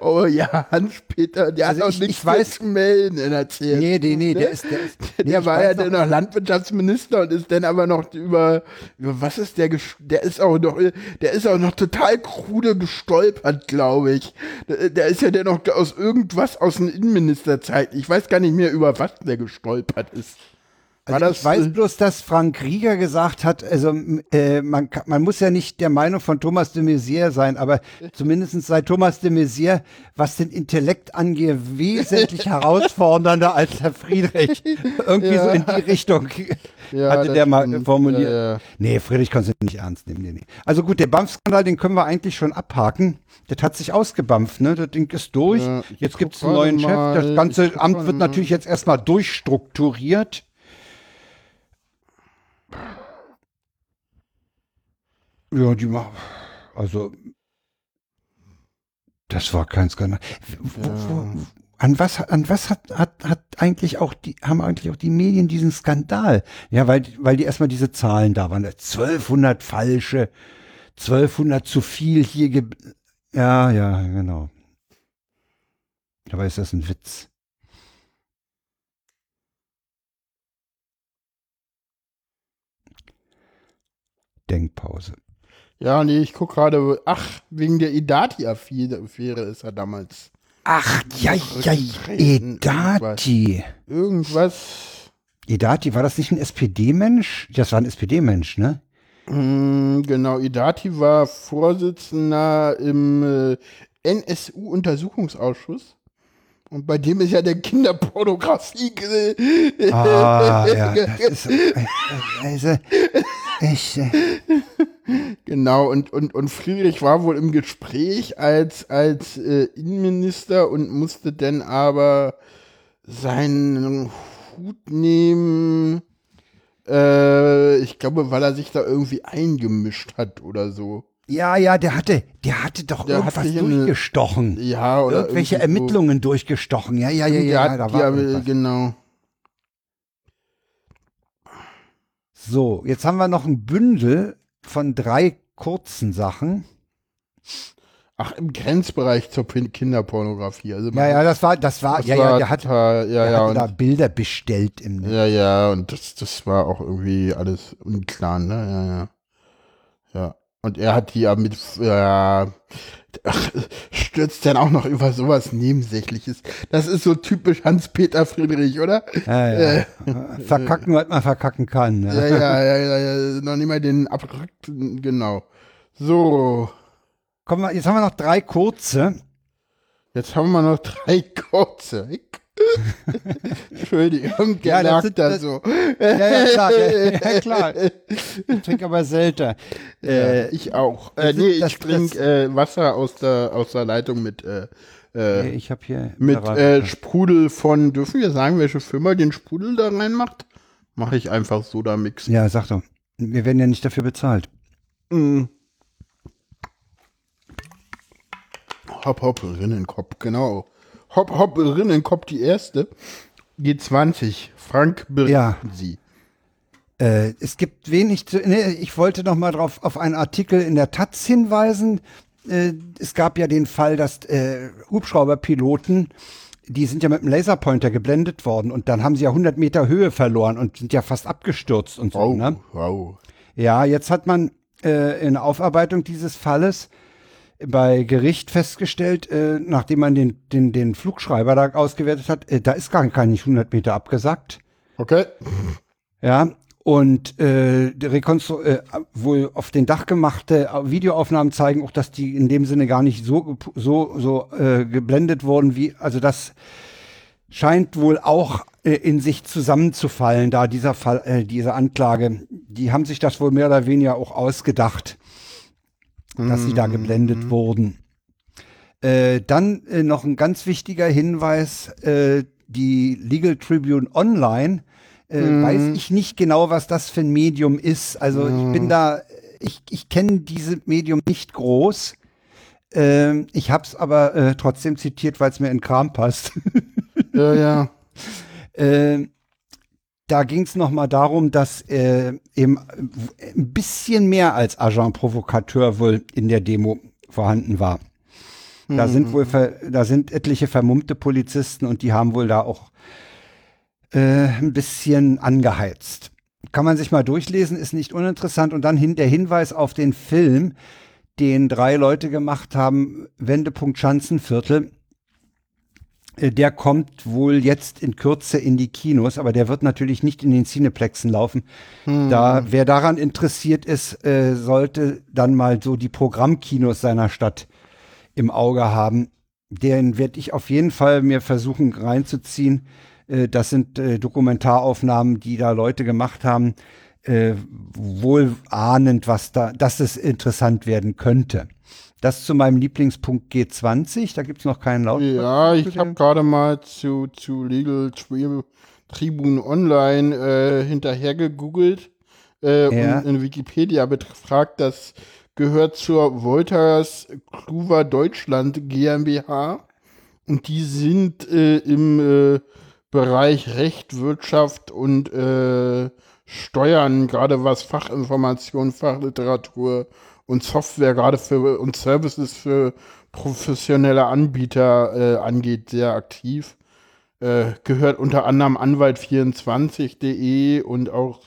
Oh ja, Hans-Peter, der also hat auch ich, nichts ich weiß, melden CSU. Nee, nee, nee, der ist, der ist, nee, Der war ja dann noch Landwirtschaftsminister und ist dann aber noch über, über was ist der, der ist auch noch, der ist auch noch total krude gestolpert, glaube ich. Der, der ist ja dann noch aus irgendwas aus den Innenministerzeiten. Ich weiß gar nicht mehr, über was der gestolpert ist. Also das, ich weiß äh, bloß, dass Frank Rieger gesagt hat, also äh, man, man muss ja nicht der Meinung von Thomas de Maizière sein, aber zumindest sei Thomas de Maizière, was den Intellekt angeht, wesentlich herausfordernder als Herr Friedrich. Irgendwie ja. so in die Richtung ja, hatte der mal stimmt. formuliert. Ja. Nee, Friedrich kannst du nicht ernst nehmen. Nee, nee. Also gut, der BAMF-Skandal, den können wir eigentlich schon abhaken. Das hat sich ausgebampft, ne? Das Ding ist durch. jetzt gibt es einen neuen Chef. Das ganze Amt wird natürlich jetzt erstmal durchstrukturiert. Ja, die machen. Also, das war kein Skandal. Wo, wo, an was, an was hat, hat, hat eigentlich auch die, haben eigentlich auch die Medien diesen Skandal? Ja, weil, weil die erstmal diese Zahlen da waren. 1200 falsche, 1200 zu viel hier. Ge ja, ja, genau. Dabei ist das ein Witz. Denkpause. Ja, nee, ich guck gerade, ach, wegen der Idati-Affäre ist er damals. Ach, ja, ja, Edati. Irgendwas. Edati, war das nicht ein SPD-Mensch? Das war ein SPD-Mensch, ne? Mm, genau, Idati war Vorsitzender im äh, NSU-Untersuchungsausschuss. Und bei dem ist ja der Kinderpornografie. Ah, ja, das ist, also, ich, genau, und, und, und Friedrich war wohl im Gespräch als, als äh, Innenminister und musste dann aber seinen Hut nehmen. Äh, ich glaube, weil er sich da irgendwie eingemischt hat oder so. Ja, ja, der hatte, der hatte doch der irgendwas hatte durchgestochen. Eine, ja, oder irgendwelche Ermittlungen so. durchgestochen. Ja, ja, ja, ja, da war ja, genau. So, jetzt haben wir noch ein Bündel von drei kurzen Sachen. Ach, im Grenzbereich zur Kinderpornografie. Also ja, ja, das war, das war, das ja, ja, der hat, ja, der ja, hat da Bilder bestellt im. Ja, ja, und das, das war auch irgendwie alles unklar, ne? Ja, ja. Und er hat die ja mit, äh, stürzt dann auch noch über sowas Nebensächliches. Das ist so typisch Hans-Peter Friedrich, oder? Ja, ja. Äh, verkacken, was man verkacken kann. Ja, ja, ja, ja, ja, ja. noch nicht mal den abgerückten, genau. So. Kommen wir, jetzt haben wir noch drei kurze. Jetzt haben wir noch drei kurze. Entschuldigung, ja, das sind, so. Ja, ja, klar, ja, ja, klar. Ich trinke aber selten. Äh, ich auch. Äh, nee, ich trinke äh, Wasser aus der, aus der Leitung mit, äh, äh ich habe hier mit äh, Sprudel von, dürfen wir sagen, welche Firma den Sprudel da reinmacht? Mache ich einfach Soda-Mix. Ja, sag doch. Wir werden ja nicht dafür bezahlt. Mm. Hopp, hopp, Rinnenkopf, genau. Hopp, hopp, Rinnenkopf, die erste. G20. Frank, berichten ja. Sie. Äh, es gibt wenig zu. Ne, ich wollte noch mal drauf auf einen Artikel in der Taz hinweisen. Äh, es gab ja den Fall, dass äh, Hubschrauberpiloten, die sind ja mit einem Laserpointer geblendet worden und dann haben sie ja 100 Meter Höhe verloren und sind ja fast abgestürzt und so. Wow, ne? wow. Ja, jetzt hat man äh, in der Aufarbeitung dieses Falles bei Gericht festgestellt, äh, nachdem man den, den, den Flugschreiber da ausgewertet hat, äh, da ist gar, nicht 100 Meter abgesackt. Okay. Ja, und äh, Rekonstru äh, wohl auf den Dach gemachte Videoaufnahmen zeigen auch, dass die in dem Sinne gar nicht so so so äh, geblendet wurden, wie also das scheint wohl auch äh, in sich zusammenzufallen, da dieser Fall, äh, diese Anklage, die haben sich das wohl mehr oder weniger auch ausgedacht dass sie da geblendet mhm. wurden. Äh, dann äh, noch ein ganz wichtiger Hinweis, äh, die Legal Tribune Online, äh, mhm. weiß ich nicht genau, was das für ein Medium ist. Also mhm. ich bin da, ich, ich kenne diese Medium nicht groß. Ähm, ich habe es aber äh, trotzdem zitiert, weil es mir in Kram passt. ja, ja. Ähm, da ging es nochmal darum, dass äh, eben ein bisschen mehr als Agent Provokateur wohl in der Demo vorhanden war. Da mhm. sind wohl, da sind etliche vermummte Polizisten und die haben wohl da auch äh, ein bisschen angeheizt. Kann man sich mal durchlesen, ist nicht uninteressant. Und dann hin, der Hinweis auf den Film, den drei Leute gemacht haben, Wendepunkt Schanzenviertel. Äh, der kommt wohl jetzt in Kürze in die Kinos, aber der wird natürlich nicht in den Cineplexen laufen. Hm. Da, wer daran interessiert ist, äh, sollte dann mal so die Programmkinos seiner Stadt im Auge haben. Den werde ich auf jeden Fall mir versuchen reinzuziehen. Äh, das sind äh, Dokumentaraufnahmen, die da Leute gemacht haben, äh, wohl ahnend, was da, dass es interessant werden könnte. Das zu meinem Lieblingspunkt G20. Da gibt es noch keinen Laut. Ja, ich habe gerade mal zu, zu Legal Tribune Online äh, hinterher gegoogelt äh, ja. und in Wikipedia befragt, das gehört zur Wolters Kluwer Deutschland GmbH. Und die sind äh, im äh, Bereich Recht, Wirtschaft und äh, Steuern, gerade was Fachinformation, Fachliteratur und Software gerade für und Services für professionelle Anbieter äh, angeht, sehr aktiv. Äh, gehört unter anderem Anwalt24.de und auch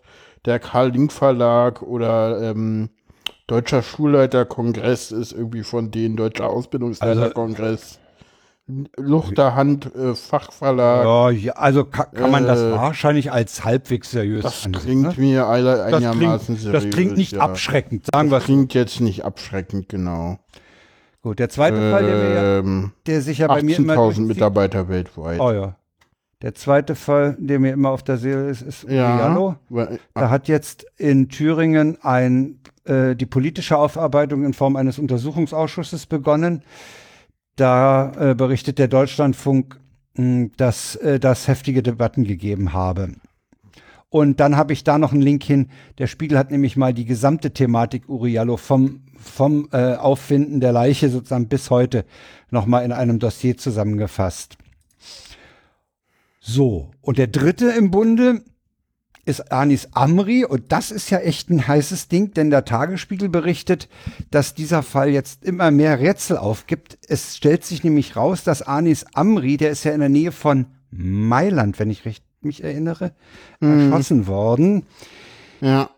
der Karl Link Verlag oder ähm, Deutscher Schulleiterkongress ist irgendwie von denen, Deutscher Ausbildungsleiterkongress. Luchterhand äh, Fachverlag. Ja, ja also kann, kann man das äh, wahrscheinlich als halbwegs seriös Das ansehen, klingt ne? mir einigermaßen das klingt, seriös. Das klingt nicht ja. abschreckend, sagen wir Das klingt jetzt nicht abschreckend, genau. Gut, der zweite ähm, Fall, der, mir, der sich ja bei mir immer. 18.000 Mitarbeiter weltweit. Oh ja. Der zweite Fall, der mir immer auf der Seele ist, ist ja, Da hat jetzt in Thüringen ein, äh, die politische Aufarbeitung in Form eines Untersuchungsausschusses begonnen. Da äh, berichtet der Deutschlandfunk, mh, hm, dass äh, das heftige Debatten gegeben habe. Und dann habe ich da noch einen Link hin. Der Spiegel hat nämlich mal die gesamte Thematik Uriallo vom, vom äh, Auffinden der Leiche sozusagen bis heute nochmal in einem Dossier zusammengefasst. So, und der dritte im Bunde ist Anis Amri und das ist ja echt ein heißes Ding, denn der Tagesspiegel berichtet, dass dieser Fall jetzt immer mehr Rätsel aufgibt. Es stellt sich nämlich raus, dass Anis Amri, der ist ja in der Nähe von Mailand, wenn ich recht mich erinnere, mhm. erschossen worden. Ja.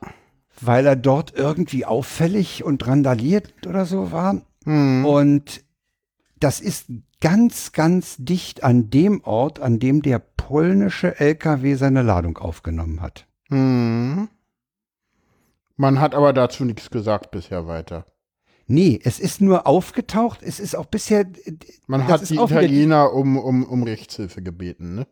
Weil er dort irgendwie auffällig und randaliert oder so war. Mhm. Und das ist ganz, ganz dicht an dem Ort, an dem der polnische LKW seine Ladung aufgenommen hat. Hm. Man hat aber dazu nichts gesagt bisher weiter. Nee, es ist nur aufgetaucht. Es ist auch bisher. Man hat die Italiener um, um, um Rechtshilfe gebeten, ne?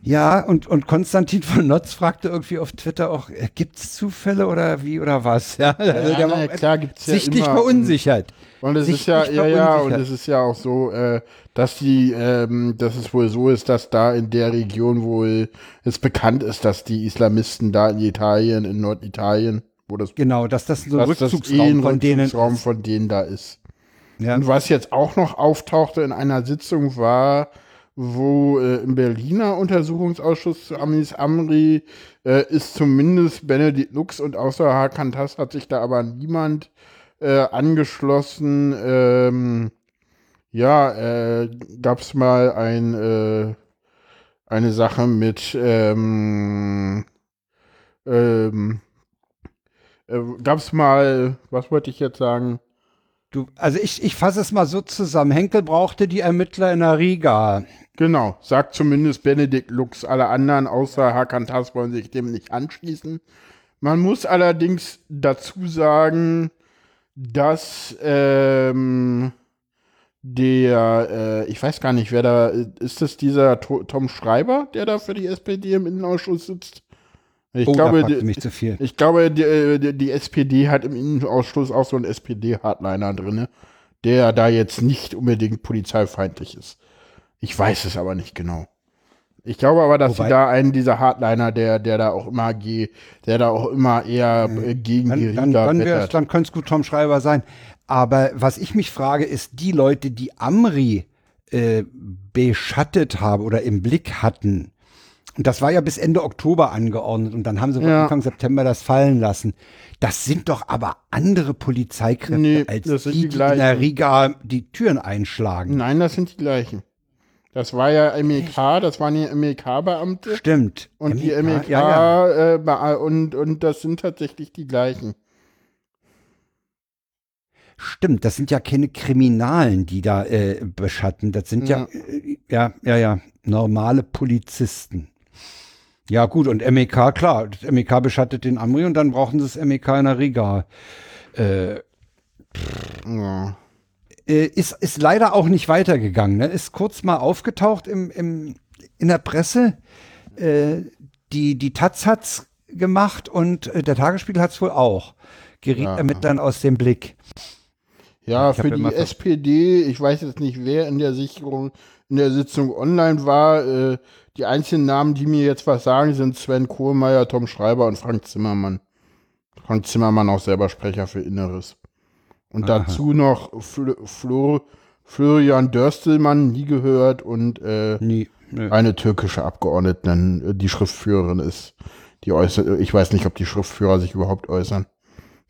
Ja, und, und Konstantin von Notz fragte irgendwie auf Twitter auch, äh, gibt es Zufälle oder wie oder was? Ja, also ja, na, klar gibt's ja sichtlich immer, verunsichert. Und es ist ja, ja, ja, und es ist ja auch so, äh, dass die, ähm, dass es wohl so ist, dass da in der Region wohl es bekannt ist, dass die Islamisten da in Italien, in Norditalien, wo das genau, dass das so ein Rückzugsraum eh ein von denen Rückzugsraum von denen da ist. Ja. Und was jetzt auch noch auftauchte in einer Sitzung war, wo äh, im Berliner Untersuchungsausschuss zu Amis Amri äh, ist zumindest Benedikt Lux und außer Hakan Tass hat sich da aber niemand äh, angeschlossen. Ähm, ja, äh, gab es mal ein, äh, eine Sache mit ähm, ähm, äh, gab es mal, was wollte ich jetzt sagen? Du, also ich, ich fasse es mal so zusammen. Henkel brauchte die Ermittler in der Riga. Genau, sagt zumindest Benedikt Lux. Alle anderen außer Hakan Tass wollen sich dem nicht anschließen. Man muss allerdings dazu sagen, dass ähm, der, äh, ich weiß gar nicht, wer da, ist das dieser Tom Schreiber, der da für die SPD im Innenausschuss sitzt? Ich oh, glaube, die, mich zu viel. ich glaube, die, äh, die, die SPD hat im Innenausschuss auch so einen SPD-Hardliner drin, der da jetzt nicht unbedingt polizeifeindlich ist. Ich weiß es aber nicht genau. Ich glaube aber, dass Wobei, sie da einen dieser Hardliner, der, der da auch immer geht, der da auch immer eher äh, gegen dann, die Rinder dann, dann, dann könnte es gut Tom Schreiber sein. Aber was ich mich frage, ist, die Leute, die Amri äh, beschattet haben oder im Blick hatten, und das war ja bis Ende Oktober angeordnet und dann haben sie ja. Anfang September das fallen lassen. Das sind doch aber andere Polizeikräfte nee, als die, die, die in der Riga die Türen einschlagen. Nein, das sind die gleichen. Das war ja MEK, das waren ja MEK-Beamte. Stimmt. Und MEK, die MEK ja, ja. Äh, und, und das sind tatsächlich die gleichen. Stimmt, das sind ja keine Kriminalen, die da äh, beschatten. Das sind ja. ja, äh, ja, ja, ja, normale Polizisten. Ja, gut, und MEK, klar, das MEK beschattet den Amri und dann brauchen sie das MEK in der Riga. Äh, ja äh, ist, ist leider auch nicht weitergegangen. Ne? Ist kurz mal aufgetaucht im, im, in der Presse. Äh, die, die Taz hat's gemacht und äh, der Tagesspiegel hat's wohl auch. Geriet ja. damit dann aus dem Blick. Ja, ich für die SPD, ich weiß jetzt nicht, wer in der Sicherung, in der Sitzung online war. Äh, die einzigen Namen, die mir jetzt was sagen, sind Sven Kohlmeier, Tom Schreiber und Frank Zimmermann. Frank Zimmermann auch selber Sprecher für Inneres. Und Aha. dazu noch Fl Flo Florian Dörstelmann, nie gehört, und äh, nie, eine türkische Abgeordnete, äh, die Schriftführerin ist. Die äußert, ich weiß nicht, ob die Schriftführer sich überhaupt äußern.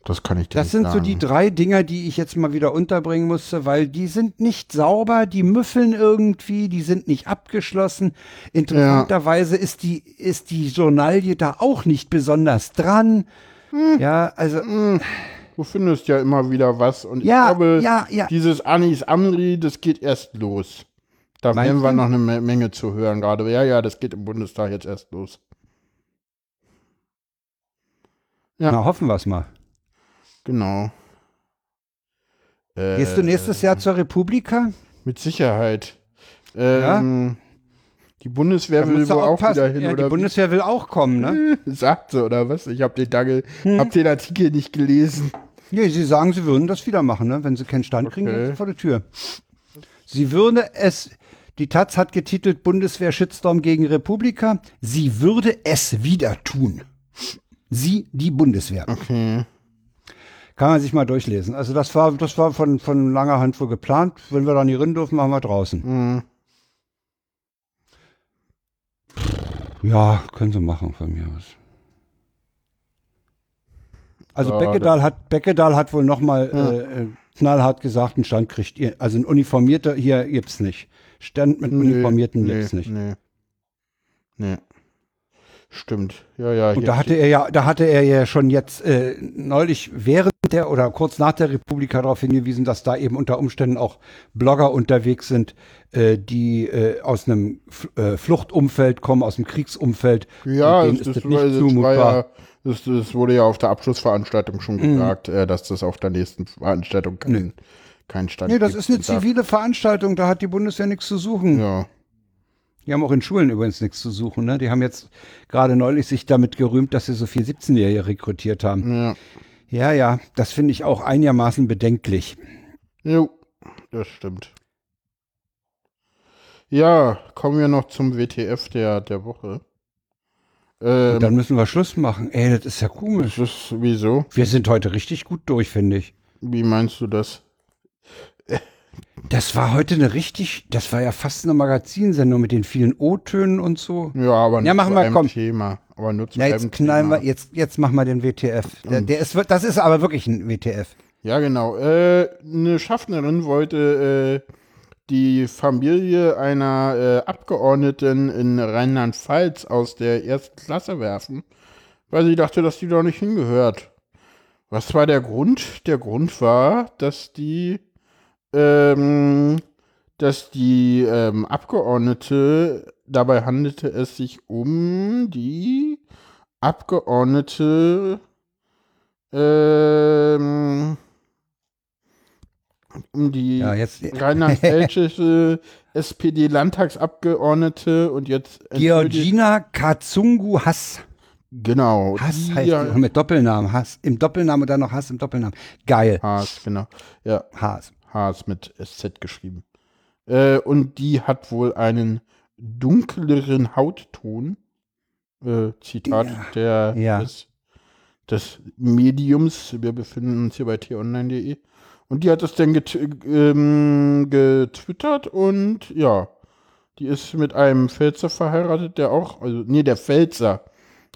Das kann ich dir Das sind sagen. so die drei Dinger, die ich jetzt mal wieder unterbringen musste, weil die sind nicht sauber, die müffeln irgendwie, die sind nicht abgeschlossen. Interessanterweise ja. ist die, ist die Journalie da auch nicht besonders dran. Hm. Ja, also. Hm du findest ja immer wieder was. Und ja, ich glaube, ja, ja. dieses Anis Amri, das geht erst los. Da Meinst werden wir noch eine Menge zu hören gerade. Ja, ja, das geht im Bundestag jetzt erst los. Ja. Na, hoffen wir es mal. Genau. Äh, Gehst du nächstes Jahr zur Republika? Mit Sicherheit. Ähm, Die Bundeswehr Da will wohl auch wieder hin, ja, oder? Die Bundeswehr will auch kommen, ne? wie? Sagt sie, oder was? Ich habe den, Dagel, Hm. hab den Artikel nicht gelesen. Nee, sie sagen, sie würden das wieder machen, ne? Wenn sie keinen Stand kriegen, Okay. sind sie vor der Tür. Sie würde es, die Taz hat getitelt Bundeswehr Shitstorm gegen Republika. Sie würde es wieder tun. Sie, die Bundeswehr. Okay. Kann man sich mal durchlesen. Also das war, das war von, von langer Hand wohl geplant. Wenn wir da nicht rein dürfen, machen wir draußen. Hm. Ja, können sie machen von mir aus. Also Ja, Beckedahl hat, Beckedahl hat wohl nochmal äh, äh, knallhart gesagt, einen Stand kriegt ihr. Also ein uniformierter hier gibt's nicht. Stand mit Uniformierten nee, gibt's nicht. Nee. Nee. Stimmt. Ja, ja. Und da hatte er ja, da hatte er ja schon jetzt äh, neulich während der oder kurz nach der Republika darauf hingewiesen, dass da eben unter Umständen auch Blogger unterwegs sind, äh, die äh, aus einem F äh, Fluchtumfeld kommen, aus dem Kriegsumfeld. Ja, das, ist das, das nicht war, das, war zumutbar. ja, das, das wurde ja auf der Abschlussveranstaltung schon Mhm. gesagt, äh, dass das auf der nächsten Veranstaltung keinen kein Stand Nee, das ist eine zivile Veranstaltung, da hat die Bundeswehr nichts zu suchen. Ja. Die haben auch in Schulen übrigens nichts zu suchen. Ne? Die haben jetzt gerade neulich sich damit gerühmt, dass sie so viel 17-Jährige rekrutiert haben. Ja. Ja, ja, das finde ich auch einigermaßen bedenklich. Jo, das stimmt. Ja, kommen wir noch zum WTF der, der Woche. Ähm, dann müssen wir Schluss machen. Ey, das ist ja komisch. das ist, wieso? Wir sind heute richtig gut durch, finde ich. Wie meinst du das? Das war heute eine richtig, das war ja fast eine Magazinsendung mit den vielen O-Tönen und so. Ja, aber Ja, machen zu wir, einem komm. Thema. Aber nur zu Ja, einem jetzt knallen Thema. wir, jetzt, jetzt machen wir den WTF. Der, der ist, das ist aber wirklich ein WTF. Ja, genau. Äh, eine Schaffnerin wollte äh, die Familie einer äh, Abgeordneten in Rheinland-Pfalz aus der ersten Klasse werfen, weil sie dachte, dass die doch nicht hingehört. Was war der Grund? Der Grund war, dass die, ähm, dass die ähm, Abgeordnete, dabei handelte es sich um die Abgeordnete, ähm, um die Ja, rheinland-pfälzische SPD-Landtagsabgeordnete und jetzt Georgina Katsungu Hass. Genau. Hass die heißt ja- mit Doppelnamen. Hass im Doppelnamen und dann noch Hass im Doppelnamen. Geil. Haas, genau. Ja, Hass. Haas mit SZ geschrieben. Äh, und die hat wohl einen dunkleren Hautton. Äh, Zitat Ja. der, Ja. Des, des Mediums. Wir befinden uns hier bei t-online.de. Und die hat das dann get ähm, getwittert und ja, die ist mit einem Pfälzer verheiratet, der auch, also, nee, der Pfälzer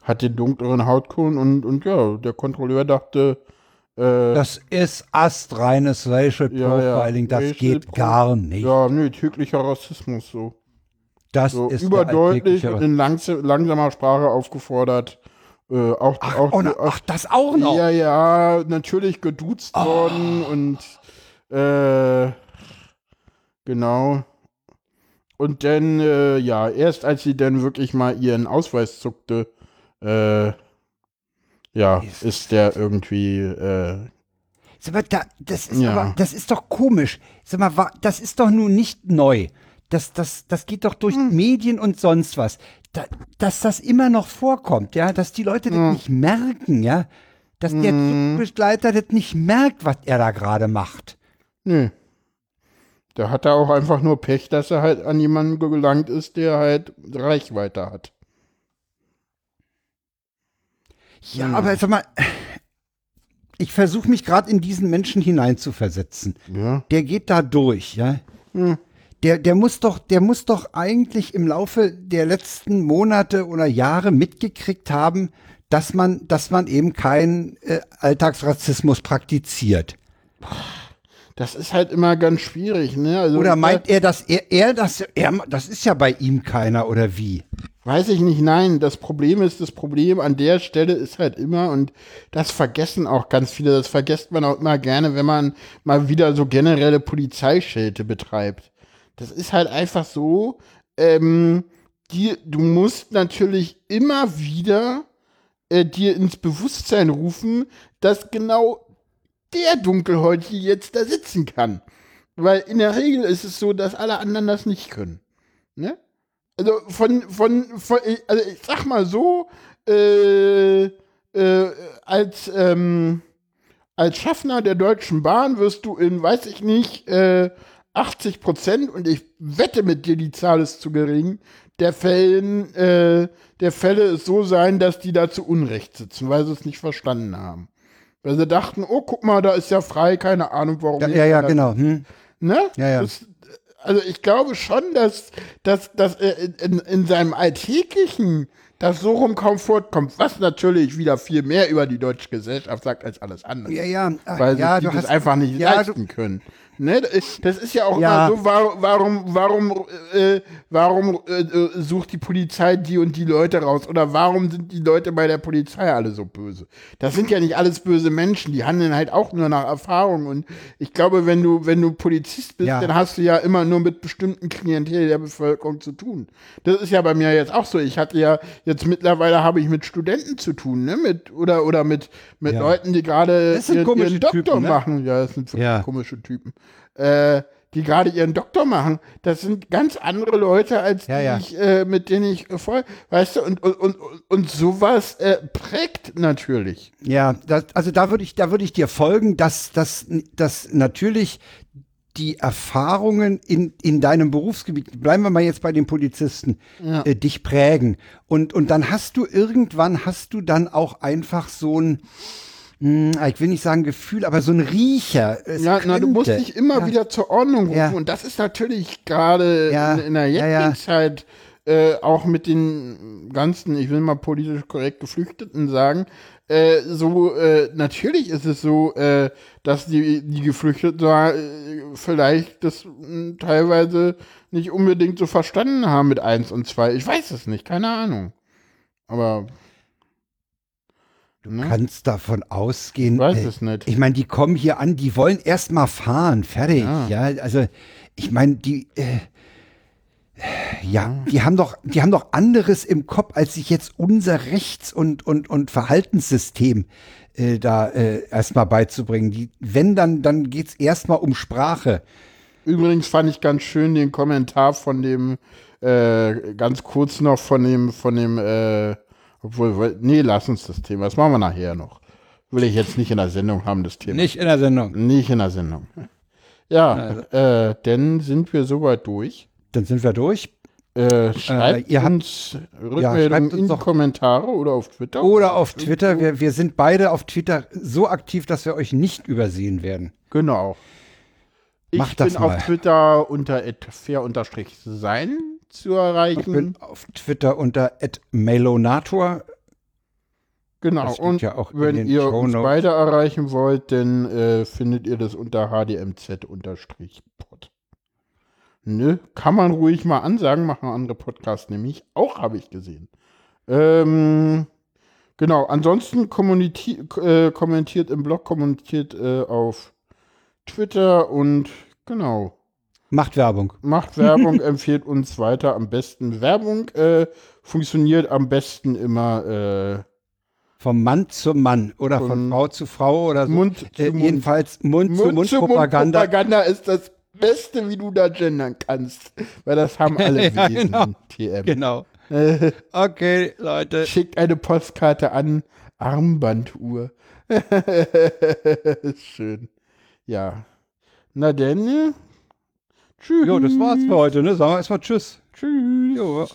hat den dunkleren Hautton und, und ja, der Kontrolleur dachte, äh, Das ist astreines Racial Ja, ja. Profiling. Das Racial geht Pro- gar nicht. Ja, nö, täglicher Rassismus so. das So ist überdeutlich und in langs langsamer Sprache aufgefordert. Äh, auch, Ach, auch, oh, na, ach, das auch noch. Ja, ja, natürlich geduzt worden und äh, genau. Und dann, äh, ja, erst als sie dann wirklich mal ihren Ausweis zuckte, äh, ja, Ist- ist der irgendwie, äh, Sag mal, da, das, ist Ja. aber, das ist doch komisch. Sag mal, das ist doch nun nicht neu. Das, das, das geht doch durch Hm. Medien und sonst was. Da, dass das immer noch vorkommt, ja, dass die Leute das nicht merken, ja. Dass der Hm. Zugbegleiter das nicht merkt, was er da gerade macht. nö. Da hat er auch einfach nur Pech, dass er halt an jemanden gelangt ist, der halt Reichweite hat. Ja, Hm. aber sag mal, ich versuche mich gerade in diesen Menschen hineinzuversetzen. Ja. Der geht da durch, ja. Hm. Der, der muss doch, der muss doch eigentlich im Laufe der letzten Monate oder Jahre mitgekriegt haben, dass man, dass man eben keinen äh, Alltagsrassismus praktiziert. Das ist halt immer ganz schwierig, ne? Also, Oder meint er, dass er, er das, er, das ist ja bei ihm keiner oder wie? Weiß ich nicht, nein. Das Problem ist, das Problem an der Stelle ist halt immer, und das vergessen auch ganz viele, das vergisst man auch immer gerne, wenn man mal wieder so generelle Polizeischelte betreibt. Das ist halt einfach so, ähm, die, du musst natürlich immer wieder äh, dir ins Bewusstsein rufen, dass genau der Dunkelhäutige jetzt da sitzen kann. Weil in der Regel ist es so, dass alle anderen das nicht können. Ne? Also von, von, von also ich sag mal so, äh, äh, als, ähm, als Schaffner der Deutschen Bahn wirst du in, weiß ich nicht, äh, 80 Prozent, und ich wette mit dir, die Zahl ist zu gering, der Fällen, äh, der Fälle es so sein, dass die da zu Unrecht sitzen, weil sie es nicht verstanden haben. Weil sie dachten, oh, guck mal, da ist ja frei, keine Ahnung, warum. Ja, ja, ja genau. Hm. Ne? Ja, ja. Das, also ich glaube schon, dass, dass, dass äh, in, in seinem Alltäglichen das so rum kaum vorkommt, was natürlich wieder viel mehr über die deutsche Gesellschaft sagt als alles andere. Ja, ja. Weil ja, sie das einfach nicht ja, leisten können. Ne, das ist ja auch Ja. immer so, warum, warum, warum, äh, warum äh, äh, sucht die Polizei die und die Leute raus? Oder warum sind die Leute bei der Polizei alle so böse? Das sind ja nicht alles böse Menschen, die handeln halt auch nur nach Erfahrung. Und ich glaube, wenn du, wenn du Polizist bist, Ja. dann hast du ja immer nur mit bestimmten Klientel der Bevölkerung zu tun. Das ist ja bei mir jetzt auch so. Ich hatte ja jetzt mittlerweile habe ich mit Studenten zu tun, ne? Mit, oder, oder mit, mit Ja. Leuten, die gerade ihren, ihren Doktor Typen, ne? machen. Ja, das sind Ja. komische Typen. Äh, die gerade ihren Doktor machen, das sind ganz andere Leute, als Ja, die ja. ich, äh, mit denen ich äh, voll, weißt du, und, und, und, und sowas äh, prägt natürlich. Ja, das, also da würde ich, da würde ich dir folgen, dass, dass, dass natürlich die Erfahrungen in, in deinem Berufsgebiet, bleiben wir mal jetzt bei den Polizisten, Ja. äh, dich prägen. Und, und dann hast du irgendwann, hast du dann auch einfach so ein, mh, ich will nicht sagen Gefühl, aber so ein Riecher. Ja, na, du musst könnte. dich immer ja. wieder zur Ordnung rufen. Ja. Und das ist natürlich gerade Ja. in, in der jetzigen. Zeit äh, auch mit den ganzen, ich will mal politisch korrekt Geflüchteten sagen, äh, so, äh, natürlich ist es so, äh, dass die, die Geflüchteten äh, vielleicht das mh, teilweise nicht unbedingt so verstanden haben mit eins und zwei. Ich weiß es nicht, keine Ahnung. Aber. Du kannst davon ausgehen. Ich weiß äh, es nicht. Ich meine, die kommen hier an, die wollen erst mal fahren, fertig. Ja. Ja, also ich meine, die äh, ja, die haben doch, die haben doch anderes im Kopf, als sich jetzt unser Rechts- und und und Verhaltenssystem äh, da äh, erstmal beizubringen. Die, wenn dann, dann geht's erstmal um Sprache. Übrigens fand ich ganz schön den Kommentar von dem, äh, ganz kurz noch von dem, von dem, äh, obwohl, nee, lass uns das Thema, das machen wir nachher noch. Will ich jetzt nicht in der Sendung haben, das Thema. Nicht in der Sendung. Nicht in der Sendung. Ja, äh, dann sind wir soweit durch. Dann sind wir durch. Äh, schreibt ihr habt- uns ja, Rückmeldungen uns in die Kommentare oder auf Twitter. Oder auf Twitter. Wir, wir sind beide auf Twitter so aktiv, dass wir euch nicht übersehen werden. Genau. Ich das bin mal. auf Twitter unter fair-sein zu erreichen. Ich bin auf Twitter unter @melonator. Genau, und ja wenn ihr uns beide erreichen wollt, dann äh, findet ihr das unter hdmz-pod. Ne, kann man ruhig mal ansagen, machen andere Podcasts nämlich. Auch habe ich gesehen. Ähm, genau, ansonsten äh, kommentiert im Blog, kommentiert äh, auf Twitter und genau. Macht Werbung. Macht Werbung, empfiehlt uns weiter. Am besten Werbung äh, funktioniert am besten immer äh, Vom Mann zum Mann oder von, Von Frau zu Frau oder so. Mund zu äh, Mund. Jedenfalls Mund, zu Mund Propaganda. Ist das Beste, wie du da gendern kannst. Weil das haben alle Ja, gelesen, genau. TM. Genau. Okay, Leute. schickt eine Postkarte an Armbanduhr. Schön. Ja. Na denn. Tschüss. Jo, das war's für heute, ne? Sagen wir erstmal Tschüss. Tschüss. Jo.